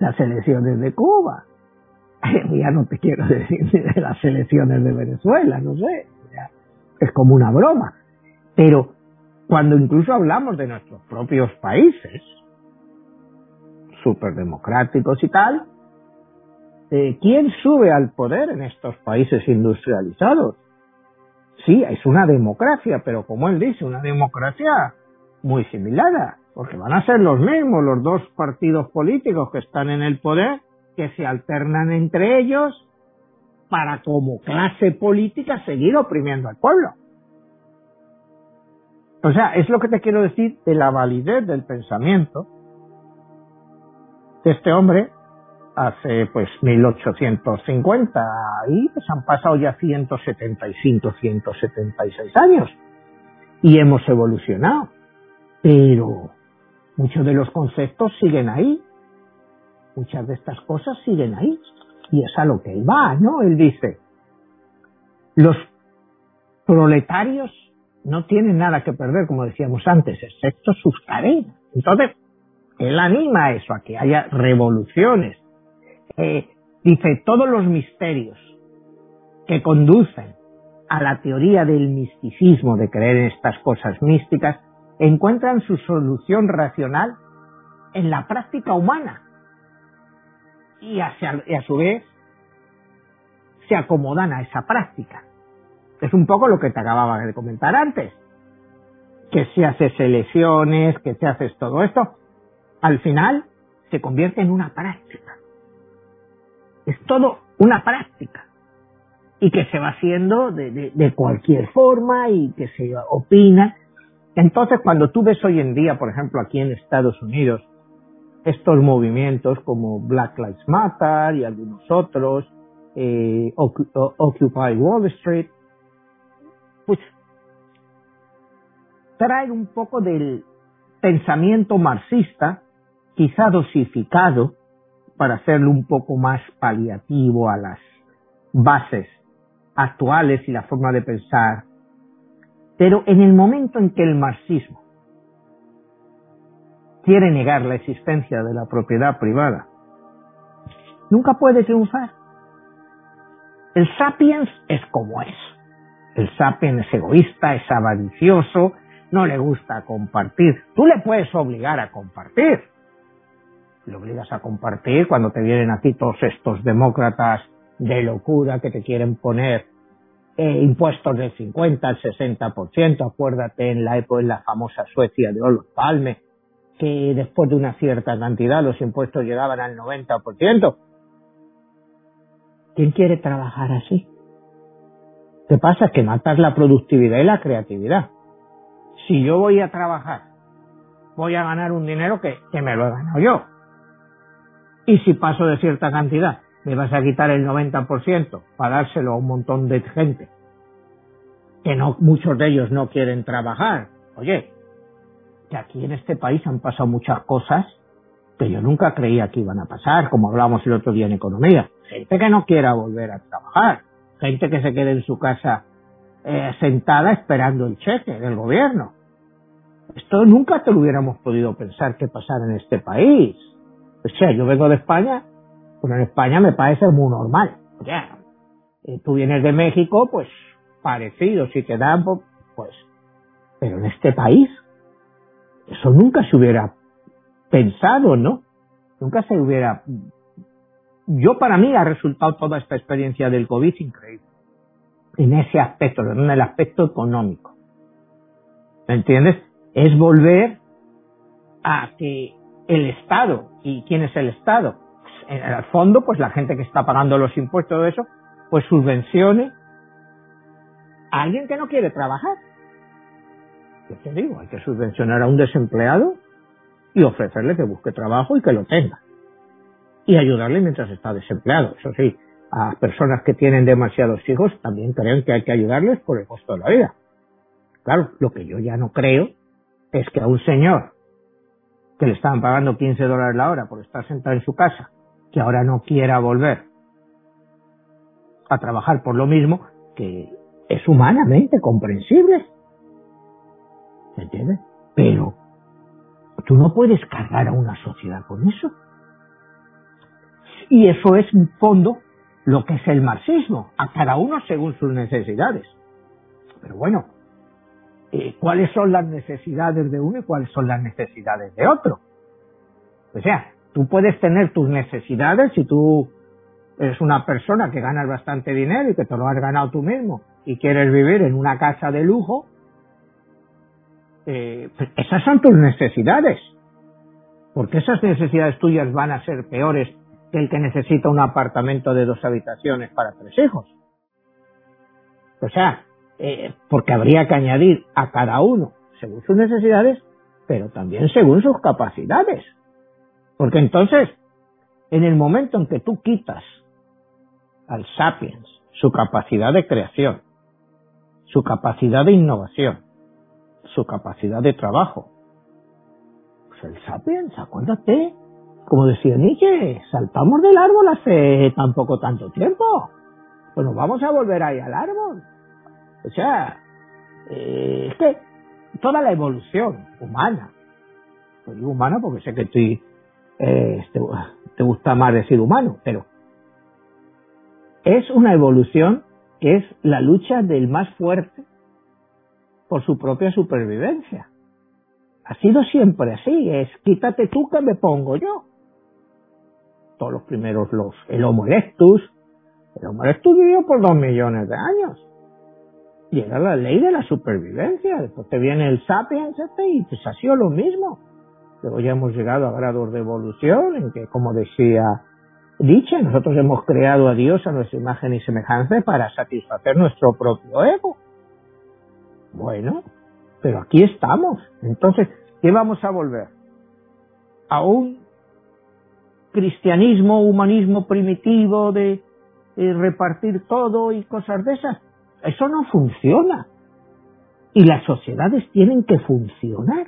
las elecciones de Cuba. ya no te quiero decir de las elecciones de Venezuela, no sé. Es como una broma. Pero cuando incluso hablamos de nuestros propios países, superdemocráticos y tal, eh, ¿quién sube al poder en estos países industrializados? Sí, es una democracia, pero como él dice, una democracia muy similar, porque van a ser los mismos los dos partidos políticos que están en el poder, que se alternan entre ellos para como clase política seguir oprimiendo al pueblo. O sea, es lo que te quiero decir de la validez del pensamiento de este hombre hace pues 1850 y pues han pasado ya 175, 176 años. y hemos evolucionado. Pero muchos de los conceptos siguen ahí. Muchas de estas cosas siguen ahí. Y es a lo que él va, ¿no? Él dice, los proletarios no tienen nada que perder, como decíamos antes, excepto sus cadenas. Entonces, él anima a eso, a que haya revoluciones. Eh, dice, todos los misterios que conducen a la teoría del misticismo, de creer en estas cosas místicas, encuentran su solución racional en la práctica humana. Y, a su vez se acomodan a esa práctica. Es un poco lo que te acababa de comentar antes. Que si haces elecciones, que si haces todo esto, al final se convierte en una práctica. Es todo una práctica. Y que se va haciendo de, cualquier forma y que se opina. Entonces, cuando tú ves hoy en día, por ejemplo, aquí en Estados Unidos, estos movimientos como Black Lives Matter y algunos otros, eh, Occupy Wall Street, pues trae un poco del pensamiento marxista, quizá dosificado, para hacerlo un poco más paliativo a las bases actuales y la forma de pensar. Pero en el momento en que el marxismo quiere negar la existencia de la propiedad privada, nunca puede triunfar. El sapiens es como es. El sapien es egoísta, es avaricioso, no le gusta compartir. Tú le puedes obligar a compartir. Le obligas a compartir cuando te vienen aquí todos estos demócratas de locura que te quieren poner eh, impuestos del 50 al 60%. Acuérdate en la época, en la famosa Suecia de Olof Palme, que después de una cierta cantidad los impuestos llegaban al 90%. ¿Quién quiere trabajar así? ¿Qué pasa? Que matas la productividad y la creatividad. Si yo voy a trabajar, voy a ganar un dinero que, que me lo he ganado yo. Y si paso de cierta cantidad, me vas a quitar el 90% para dárselo a un montón de gente que no, muchos de ellos no quieren trabajar. Oye, que aquí en este país han pasado muchas cosas que yo nunca creía que iban a pasar, como hablábamos el otro día en economía. Gente que no quiera volver a trabajar gente que se quede en su casa eh, sentada esperando el cheque del gobierno. Esto nunca te lo hubiéramos podido pensar que pasara en este país. O sea, yo vengo de España, pues en España me parece muy normal. O sea, eh, tú vienes de México, pues parecido, si te dan, pues, pues, pero en este país, eso nunca se hubiera pensado, ¿no? Nunca se hubiera yo para mí ha resultado toda esta experiencia del COVID increíble. En ese aspecto, en el aspecto económico. ¿Me entiendes? Es volver a que el Estado, ¿y quién es el Estado? En el fondo, pues la gente que está pagando los impuestos de eso, pues subvencione a alguien que no quiere trabajar. ¿Qué te digo? Hay que subvencionar a un desempleado y ofrecerle que busque trabajo y que lo tenga y ayudarle mientras está desempleado. Eso sí, a personas que tienen demasiados hijos también creen que hay que ayudarles por el costo de la vida. Claro, lo que yo ya no creo es que a un señor que le estaban pagando 15 dólares la hora por estar sentado en su casa, que ahora no quiera volver a trabajar por lo mismo, que es humanamente comprensible. ¿Se entiende? Pero tú no puedes cargar a una sociedad con eso. Y eso es, en fondo, lo que es el marxismo, a cada uno según sus necesidades. Pero bueno, eh, ¿cuáles son las necesidades de uno y cuáles son las necesidades de otro? O sea, tú puedes tener tus necesidades si tú eres una persona que ganas bastante dinero y que te lo has ganado tú mismo y quieres vivir en una casa de lujo, eh, pues esas son tus necesidades. Porque esas necesidades tuyas van a ser peores que el que necesita un apartamento de dos habitaciones para tres hijos. O sea, eh, porque habría que añadir a cada uno según sus necesidades, pero también según sus capacidades. Porque entonces, en el momento en que tú quitas al sapiens su capacidad de creación, su capacidad de innovación, su capacidad de trabajo. Pues el sapiens, acuérdate, como decía Nietzsche, saltamos del árbol hace tampoco tanto tiempo. Pues nos vamos a volver ahí al árbol. O sea, eh, es que toda la evolución humana, pues digo humana porque sé que estoy, eh, te, te gusta más decir humano, pero es una evolución que es la lucha del más fuerte por su propia supervivencia. Ha sido siempre así, es quítate tú que me pongo yo. Todos los primeros, los, el Homo erectus, el Homo erectus vivió por dos millones de años. Era la ley de la supervivencia. Después te viene el sapiens este y pues ha sido lo mismo. Luego ya hemos llegado a grados de evolución en que, como decía dicha, nosotros hemos creado a Dios a nuestra imagen y semejanza para satisfacer nuestro propio ego. Bueno, pero aquí estamos. Entonces, ¿qué vamos a volver? ¿A un cristianismo, humanismo primitivo de, repartir todo y cosas de esas? Eso no funciona. Y las sociedades tienen que funcionar.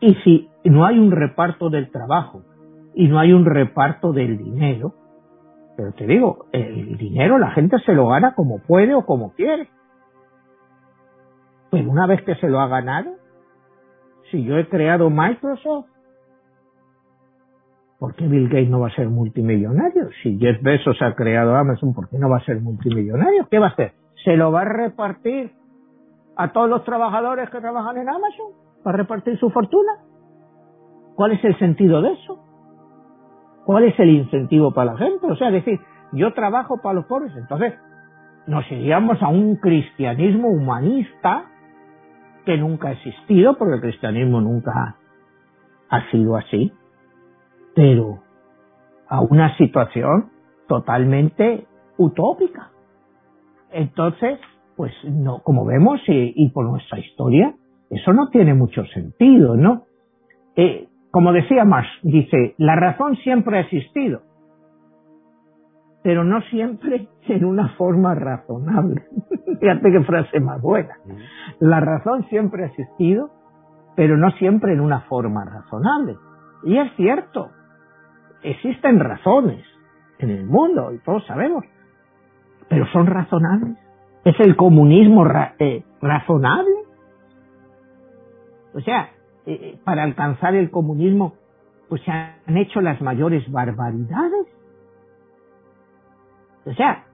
Y si no hay un reparto del trabajo, y no hay un reparto del dinero. Pero te digo, el dinero la gente se lo gana como puede o como quiere. Pero una vez que se lo ha ganado, si yo he creado Microsoft, ¿por qué Bill Gates no va a ser multimillonario? Si Jeff Bezos ha creado Amazon, ¿por qué no va a ser multimillonario? ¿Qué va a hacer? ¿Se lo va a repartir a todos los trabajadores que trabajan en Amazon? ¿Va a repartir su fortuna? ¿Cuál es el sentido de eso? ¿Cuál es el incentivo para la gente? O sea, decir, yo trabajo para los pobres. Entonces, nos iríamos a un cristianismo humanista que nunca ha existido, porque el cristianismo nunca ha sido así, pero a una situación totalmente utópica. Entonces, pues no, como vemos y, y por nuestra historia, eso no tiene mucho sentido, ¿no? Eh, como decía Marx, dice, la razón siempre ha existido, pero no siempre en una forma razonable. Fíjate qué frase más buena. La razón siempre ha existido, pero no siempre en una forma razonable. Y es cierto, existen razones en el mundo, y todos sabemos, pero son razonables. ¿Es el comunismo eh, razonable? O sea, eh, eh, para alcanzar el comunismo, pues se han hecho las mayores barbaridades. O sea,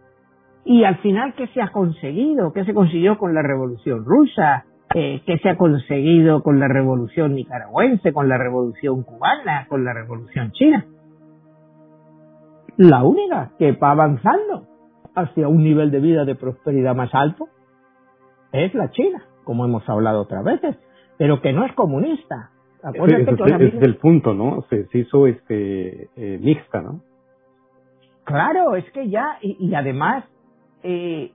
y al final, ¿qué se ha conseguido? ¿Qué se consiguió con la revolución rusa? Eh, ¿Qué se ha conseguido con la revolución nicaragüense, con la revolución cubana, con la revolución china? La única que va avanzando hacia un nivel de vida de prosperidad más alto es la China, como hemos hablado otras veces pero que no es comunista. Acuérdate ese, es el punto, ¿no? Se, hizo este eh, mixta, ¿no? Claro, es que ya, y, además, eh,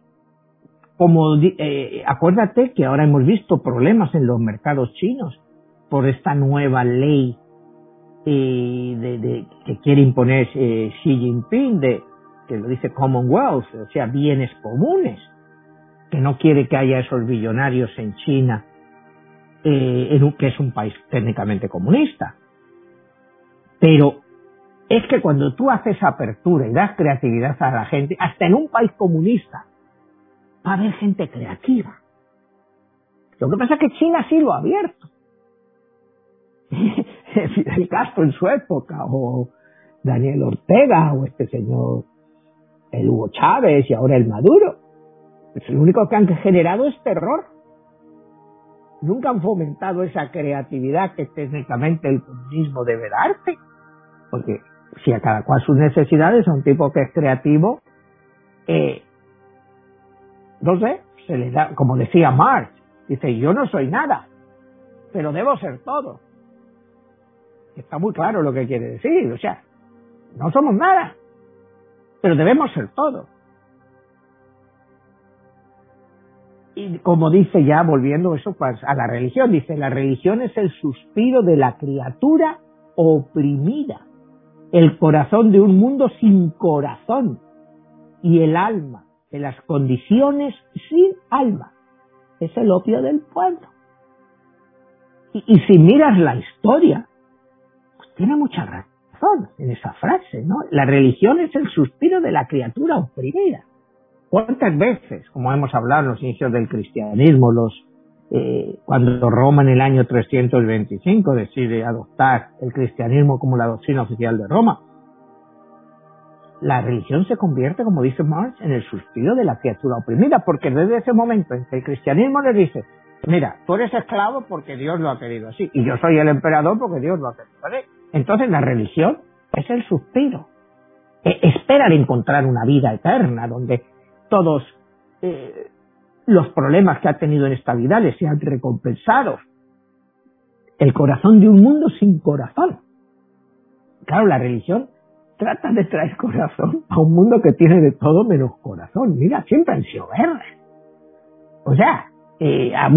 como eh, acuérdate que ahora hemos visto problemas en los mercados chinos por esta nueva ley de, de, que quiere imponer Xi Jinping, de, que lo dice Commonwealth, o sea, bienes comunes, que no quiere que haya esos billonarios en China eh, que es un país técnicamente comunista. Pero es que cuando tú haces apertura y das creatividad a la gente, hasta en un país comunista, va a haber gente creativa. Lo que pasa es que China sí lo ha abierto. Fidel Castro en su época, o Daniel Ortega, o este señor, el Hugo Chávez y ahora el Maduro. Pues lo único que han generado es terror nunca han fomentado esa creatividad que técnicamente el comunismo debe darte. Porque si a cada cual sus necesidades, a un tipo que es creativo, eh, no sé, se le da, como decía Marx, dice, yo no soy nada, pero debo ser todo. Está muy claro lo que quiere decir, o sea, no somos nada, pero debemos ser todo. y como dice ya volviendo eso pues, a la religión, dice, la religión es el suspiro de la criatura oprimida, el corazón de un mundo sin corazón y el alma de las condiciones sin alma. es el opio del pueblo. Y, si miras la historia, tiene mucha razón en esa frase, ¿no? La religión es el suspiro de la criatura oprimida. ¿Cuántas veces, como hemos hablado en los inicios del cristianismo, los eh, cuando Roma en el año 325 decide adoptar el cristianismo como la doctrina oficial de Roma, la religión se convierte, como dice Marx, en el suspiro de la criatura oprimida, porque desde ese momento en que el cristianismo le dice, mira, tú eres esclavo porque Dios lo ha querido así, y yo soy el emperador porque Dios lo ha querido así. Entonces la religión es el suspiro. E esperan encontrar una vida eterna donde todos eh, los problemas que ha tenido en esta vida le sean recompensados. El corazón de un mundo sin corazón. Claro, la religión trata de traer corazón a un mundo que tiene de todo menos corazón. Mira, siempre han sido verdes. O sea, eh, a,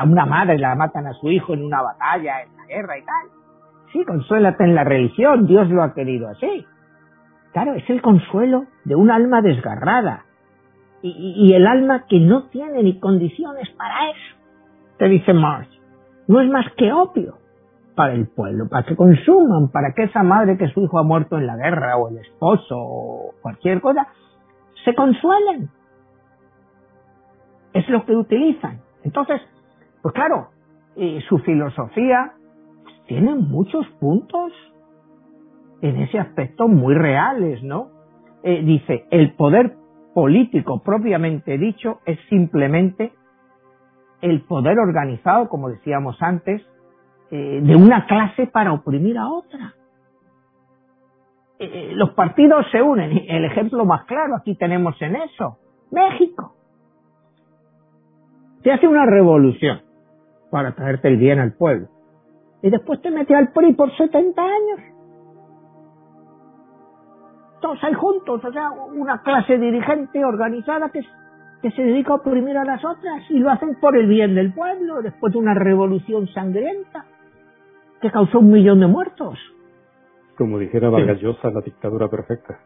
a, una madre la matan a su hijo en una batalla, en la guerra y tal. Sí, consuélate en la religión, Dios lo ha querido así. Claro, es el consuelo de un alma desgarrada, y, el alma que no tiene ni condiciones para eso, te dice Marx, no es más que opio para el pueblo, para que consuman, para que esa madre que su hijo ha muerto en la guerra o el esposo o cualquier cosa, se consuelen. Es lo que utilizan. Entonces, pues claro, su filosofía tiene muchos puntos en ese aspecto muy reales, ¿no? Eh, dice, el poder político propiamente dicho es simplemente el poder organizado, como decíamos antes, eh, de una clase para oprimir a otra. Eh, los partidos se unen. El ejemplo más claro aquí tenemos en eso, México. Se hace una revolución para traerte el bien al pueblo. Y después te mete al PRI por 70 años todos ahí juntos, o sea, una clase dirigente organizada que, que se dedica a oprimir a las otras y lo hacen por el bien del pueblo, después de una revolución sangrienta que causó un millón de muertos. Como dijera Vargas Llosa, la dictadura perfecta.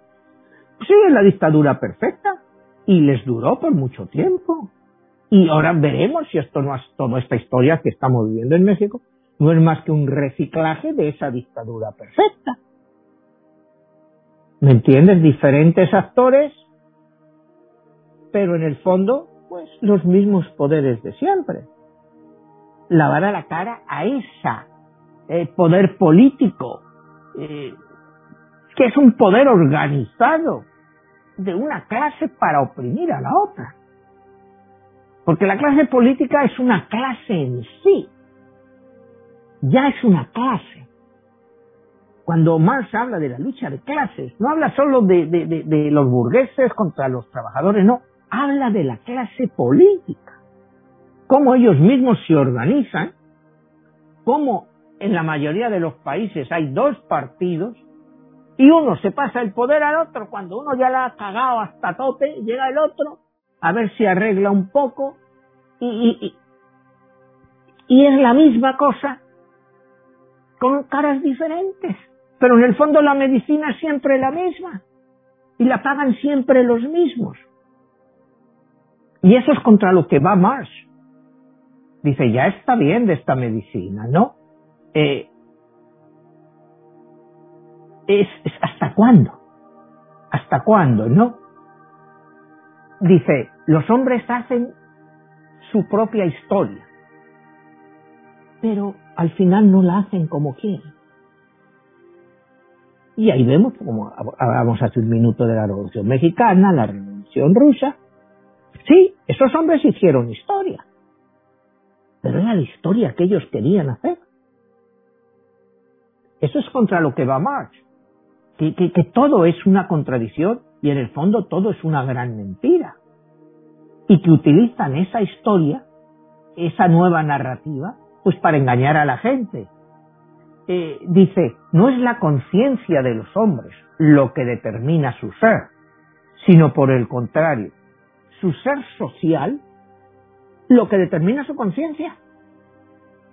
Sí, es la dictadura perfecta y les duró por mucho tiempo. Y ahora veremos si esto no es toda esta historia que estamos viviendo en México no es más que un reciclaje de esa dictadura perfecta. ¿Me entiendes? Diferentes actores, pero en el fondo, pues los mismos poderes de siempre. Lavar a la cara a esa eh, poder político, eh, que es un poder organizado de una clase para oprimir a la otra. Porque la clase política es una clase en sí. Ya es una clase. Cuando Marx habla de la lucha de clases, no habla solo de, los burgueses contra los trabajadores, no, habla de la clase política, cómo ellos mismos se organizan, cómo en la mayoría de los países hay dos partidos y uno se pasa el poder al otro, cuando uno ya la ha cagado hasta tope, llega el otro a ver si arregla un poco y, y es la misma cosa con caras diferentes. Pero en el fondo la medicina es siempre la misma y la pagan siempre los mismos. Y eso es contra lo que va Marsh. Dice, ya está bien de esta medicina, ¿no? Eh, es, hasta cuándo? ¿Hasta cuándo, no? Dice, los hombres hacen su propia historia, pero al final no la hacen como quieren. Y ahí vemos, como hablamos hace un minuto de la Revolución Mexicana, la Revolución Rusa. Sí, esos hombres hicieron historia. Pero era la historia que ellos querían hacer. Eso es contra lo que va Marx. Que, que todo es una contradicción y en el fondo todo es una gran mentira. Y que utilizan esa historia, esa nueva narrativa, pues para engañar a la gente eh, dice, no es la conciencia de los hombres lo que determina su ser, sino por el contrario, su ser social lo que determina su conciencia.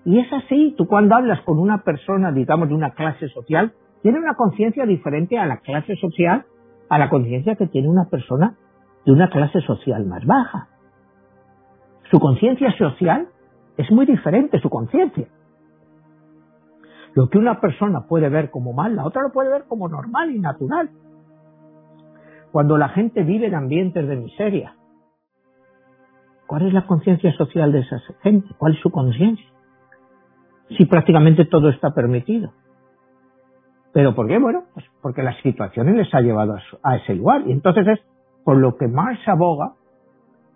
Y es así, tú cuando hablas con una persona, digamos, de una clase social, tiene una conciencia diferente a la clase social, a la conciencia que tiene una persona de una clase social más baja. Su conciencia social es muy diferente, su conciencia. Lo que una persona puede ver como mal, la otra lo puede ver como normal y natural. Cuando la gente vive en ambientes de miseria, ¿cuál es la conciencia social de esa gente? ¿Cuál es su conciencia? Si prácticamente todo está permitido. ¿Pero por qué? Bueno, pues porque las situaciones les ha llevado a, ese lugar. Y entonces es por lo que Marx aboga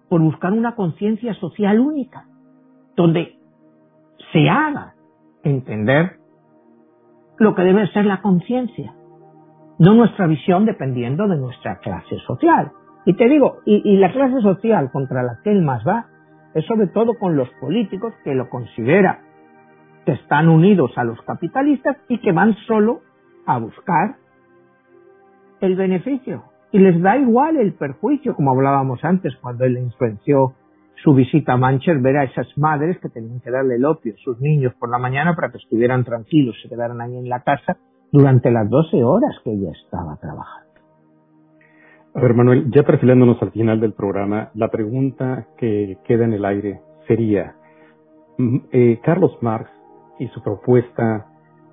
por buscar una conciencia social única, donde se haga entender lo que debe ser la conciencia, no nuestra visión dependiendo de nuestra clase social. Y te digo, y, la clase social contra la que él más va es sobre todo con los políticos que lo considera que están unidos a los capitalistas y que van solo a buscar el beneficio. Y les da igual el perjuicio, como hablábamos antes cuando él influenció su visita a Manchester, ver a esas madres que tenían que darle el opio a sus niños por la mañana para que estuvieran tranquilos, se quedaran ahí en la casa durante las 12 horas que ella estaba trabajando. A ver, Manuel, ya perfilándonos al final del programa, la pregunta que queda en el aire sería, mm, eh, Carlos Marx y su propuesta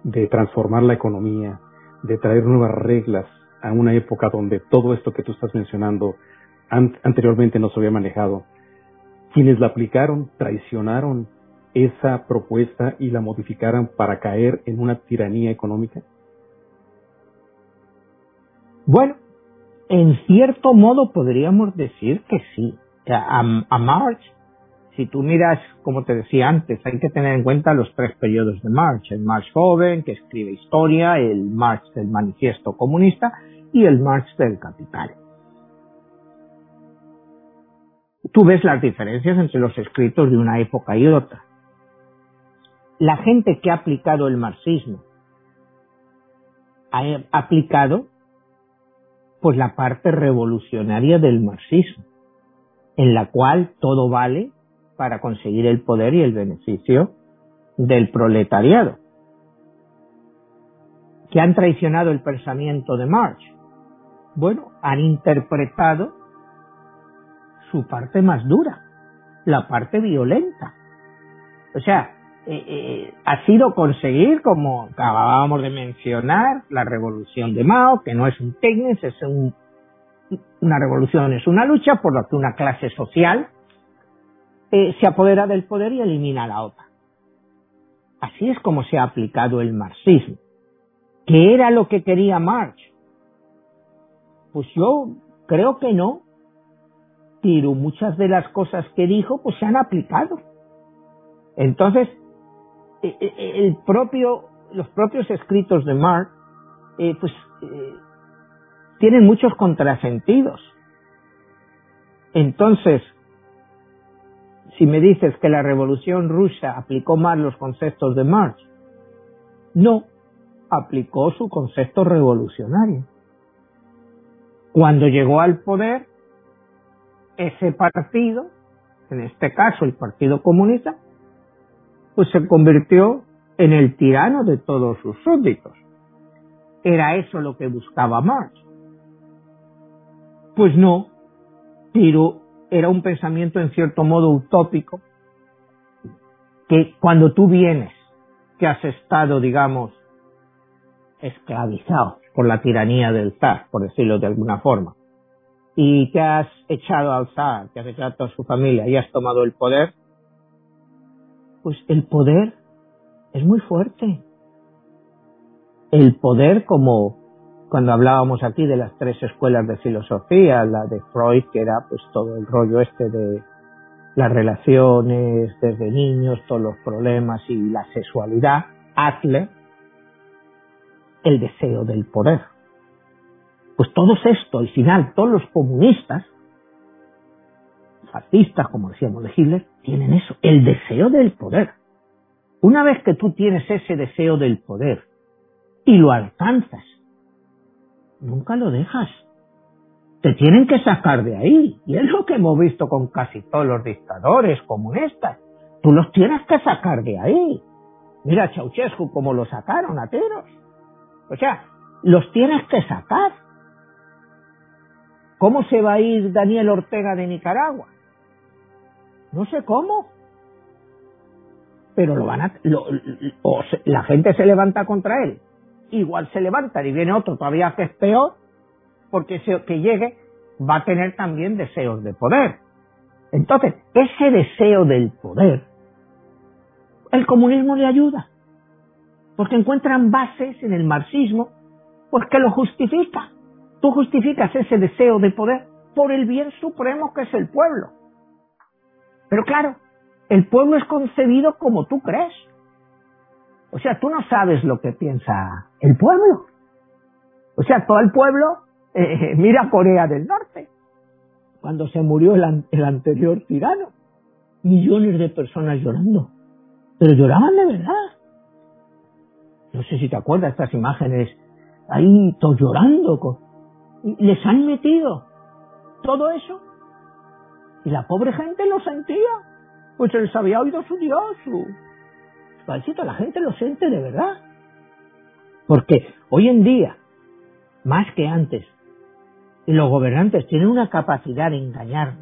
de transformar la economía, de traer nuevas reglas a una época donde todo esto que tú estás mencionando anteriormente no se había manejado, quienes la aplicaron traicionaron esa propuesta y la modificaron para caer en una tiranía económica? Bueno, en cierto modo podríamos decir que sí. A, a Marx, si tú miras, como te decía antes, hay que tener en cuenta los tres periodos de Marx. El Marx joven, que escribe historia, el Marx del manifiesto comunista y el Marx del capital. Tú ves las diferencias entre los escritos de una época y otra. La gente que ha aplicado el marxismo ha aplicado pues la parte revolucionaria del marxismo, en la cual todo vale para conseguir el poder y el beneficio del proletariado. Que han traicionado el pensamiento de Marx. Bueno, han interpretado su parte más dura, la parte violenta. O sea, eh, eh, ha sido conseguir, como acabábamos de mencionar, la revolución de Mao, que no es un técnico, es una revolución, es una lucha por lo que una clase social eh, se apodera del poder y elimina a la otra. Así es como se ha aplicado el marxismo. ¿Qué era lo que quería Marx? Pues yo creo que no, pero muchas de las cosas que dijo pues se han aplicado. Entonces, e, e, el propio, los propios escritos de Marx, eh, pues, eh, tienen muchos contrasentidos. Entonces, si me dices que la revolución rusa aplicó mal los conceptos de Marx, no, aplicó su concepto revolucionario. Cuando llegó al poder, ese partido, en este caso el Partido Comunista, pues se convirtió en el tirano de todos sus súbditos. ¿Era eso lo que buscaba Marx? Pues no, pero era un pensamiento en cierto modo utópico que cuando tú vienes, que has estado, digamos, esclavizado por la tiranía del zar, por decirlo de alguna forma, y te has echado al zar, te has echado a su familia y has tomado el poder, pues el poder es muy fuerte. El poder como cuando hablábamos aquí de las tres escuelas de filosofía, la de Freud, que era pues todo el rollo este de las relaciones desde niños, todos los problemas y la sexualidad, Adler, el deseo del poder. Pues todo esto, al final, todos los comunistas, fascistas, como decíamos de Hitler, tienen eso, el deseo del poder. Una vez que tú tienes ese deseo del poder y lo alcanzas, nunca lo dejas. Te tienen que sacar de ahí. Y es lo que hemos visto con casi todos los dictadores comunistas. Tú los tienes que sacar de ahí. Mira Ceausescu como lo sacaron a tiros. O sea, los tienes que sacar. ¿Cómo se va a ir Daniel Ortega de Nicaragua? No sé cómo. Pero lo van a, o la gente se levanta contra él. Igual se levanta y viene otro todavía que es peor, porque ese que llegue va a tener también deseos de poder. Entonces, ese deseo del poder, el comunismo le ayuda, porque encuentran bases en el marxismo, pues que lo justifica. Tú justificas ese deseo de poder por el bien supremo que es el pueblo. Pero claro, el pueblo es concebido como tú crees. O sea, tú no sabes lo que piensa el pueblo. O sea, todo el pueblo eh, mira Corea del Norte cuando se murió el, el anterior tirano. Millones de personas llorando. Pero lloraban de verdad. No sé si te acuerdas estas imágenes ahí todos llorando. Con... Les han metido todo eso. Y la pobre gente lo sentía. Pues se les había oído su Dios, su... Palcito, la gente lo siente de verdad. Porque hoy en día, más que antes, los gobernantes tienen una capacidad de engañar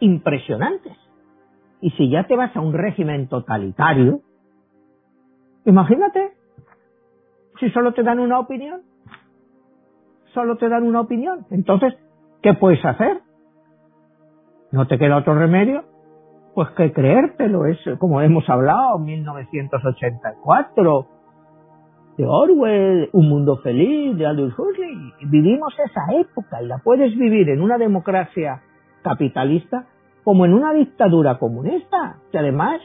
impresionantes. Y si ya te vas a un régimen totalitario, imagínate si solo te dan una opinión. Solo te dan una opinión. Entonces, ¿qué puedes hacer? ¿No te queda otro remedio? Pues que creértelo. Es como hemos hablado, 1984 de Orwell, Un Mundo Feliz, de Aldous Huxley. Vivimos esa época y la puedes vivir en una democracia capitalista como en una dictadura comunista, que además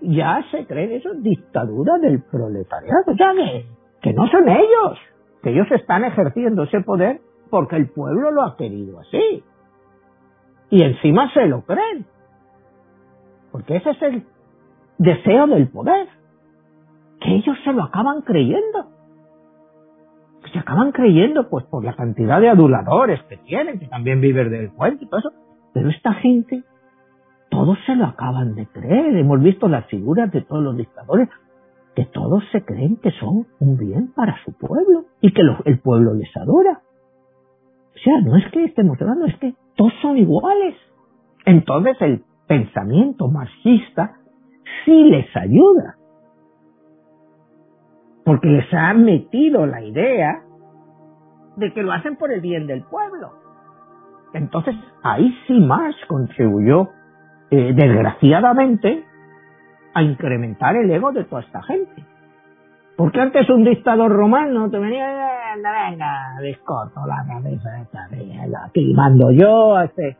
ya se cree eso, dictadura del proletariado, ya que, que no son ellos, que ellos están ejerciendo ese poder porque el pueblo lo ha querido así. Y encima se lo creen, porque ese es el deseo del poder que ellos se lo acaban creyendo. Se acaban creyendo, pues, por la cantidad de aduladores que tienen, que también viven del cuento y todo eso. Pero esta gente, todos se lo acaban de creer. Hemos visto las figuras de todos los dictadores, que todos se creen que son un bien para su pueblo y que el pueblo les adora. O sea, no es que estemos hablando, es que todos son iguales. Entonces el pensamiento marxista sí les ayuda porque les ha metido la idea de que lo hacen por el bien del pueblo. Entonces, ahí sí Marx contribuyó, eh, desgraciadamente, a incrementar el ego de toda esta gente. Porque antes un dictador romano te venía, venga, venga, la cabeza esta aquí mando yo, este,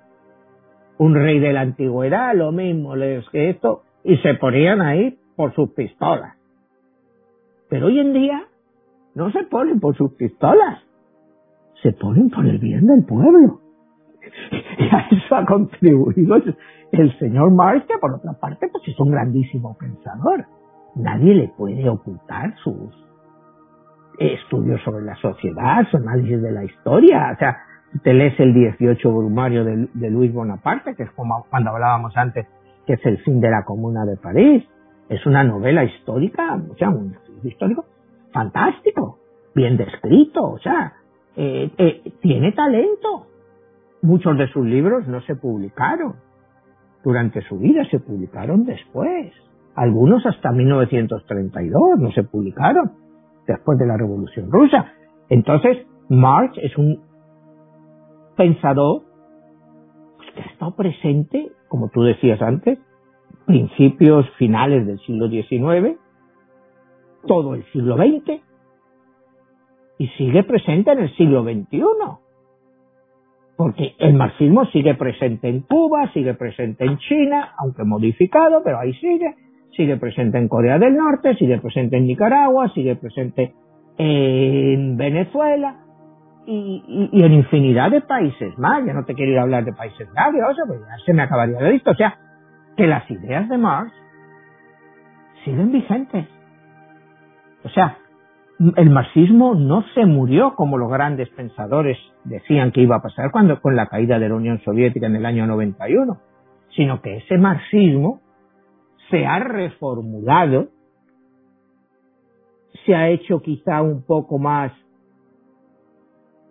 un rey de la antigüedad, lo mismo les que esto, y se ponían ahí por sus pistolas. Pero hoy en día no se ponen por sus pistolas, se ponen por el bien del pueblo. Y a eso ha contribuido el señor Marx, que por otra parte pues es un grandísimo pensador. Nadie le puede ocultar sus estudios sobre la sociedad, su análisis de la historia. O sea, te lees el 18 brumario de, Luis Bonaparte, que es como cuando hablábamos antes, que es el fin de la Comuna de París. Es una novela histórica, o sea, un histórico fantástico, bien descrito, o sea, eh, eh, tiene talento. Muchos de sus libros no se publicaron durante su vida, se publicaron después. Algunos hasta 1932 no se publicaron, después de la Revolución Rusa. Entonces, Marx es un pensador que ha estado presente, como tú decías antes, principios finales del siglo XIX, todo el siglo XX y sigue presente en el siglo XXI. Porque el marxismo sigue presente en Cuba, sigue presente en China, aunque modificado, pero ahí sigue. Sigue presente en Corea del Norte, sigue presente en Nicaragua, sigue presente en Venezuela y, en infinidad de países más. Ya no te quiero ir a hablar de países nerviosos, porque ya se me acabaría de visto. O sea, que las ideas de Marx siguen vigentes. O sea, el marxismo no se murió como los grandes pensadores decían que iba a pasar cuando con la caída de la Unión Soviética en el año 91, sino que ese marxismo se ha reformulado, se ha hecho quizá un poco más,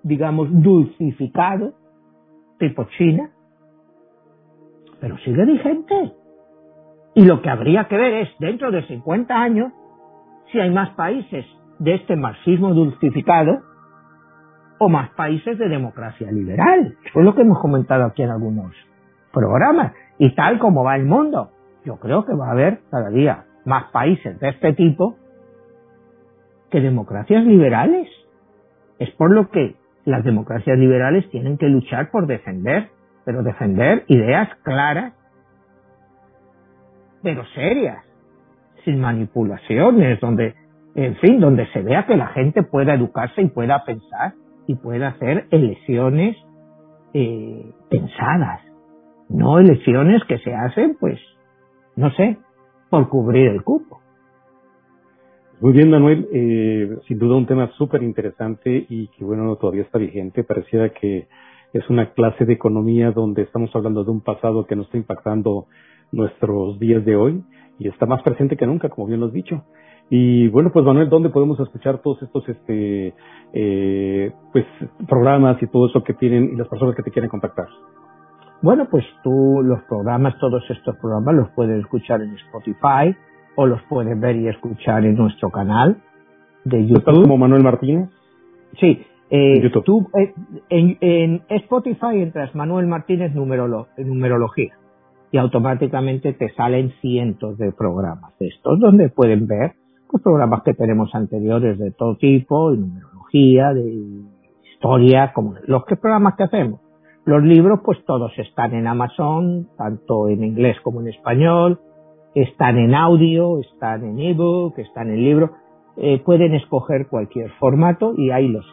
digamos, dulcificado, tipo China, pero sigue vigente. Y lo que habría que ver es, dentro de 50 años, si hay más países de este marxismo dulcificado o más países de democracia liberal. Eso es lo que hemos comentado aquí en algunos programas. Y tal como va el mundo, yo creo que va a haber cada día más países de este tipo que democracias liberales. Es por lo que las democracias liberales tienen que luchar por defender, pero defender ideas claras, pero serias, sin manipulaciones, donde, en fin, donde se vea que la gente pueda educarse y pueda pensar y pueda hacer elecciones eh, pensadas, no elecciones que se hacen, pues, no sé, por cubrir el cupo. Muy bien, Manuel. Eh, sin duda un tema súper interesante y que, bueno, todavía está vigente. Pareciera que es una clase de economía donde estamos hablando de un pasado que nos está impactando nuestros días de hoy y está más presente que nunca, como bien lo has dicho. Y bueno, pues Manuel, ¿dónde podemos escuchar todos estos este eh, pues programas y todo eso que tienen y las personas que te quieren contactar? Bueno, pues tú los programas, todos estos programas los puedes escuchar en Spotify o los puedes ver y escuchar en nuestro canal de YouTube. ¿Estás como Manuel Martínez? Sí, eh, YouTube. Eh, en, en, Spotify entras Manuel Martínez numerolo, numerología y automáticamente te salen cientos de programas de estos donde pueden ver los programas que tenemos anteriores de todo tipo, de numerología, de historia, como los que programas que hacemos. Los libros, pues todos están en Amazon, tanto en inglés como en español, están en audio, están en ebook, están en libro. Eh, pueden escoger cualquier formato y ahí los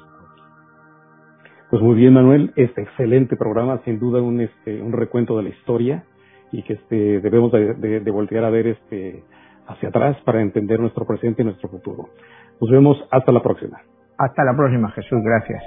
pues muy bien, Manuel, este excelente programa, sin duda un este un recuento de la historia y que este debemos de, de, voltear a ver este hacia atrás para entender nuestro presente y nuestro futuro. Nos vemos hasta la próxima. Hasta la próxima, Jesús, gracias.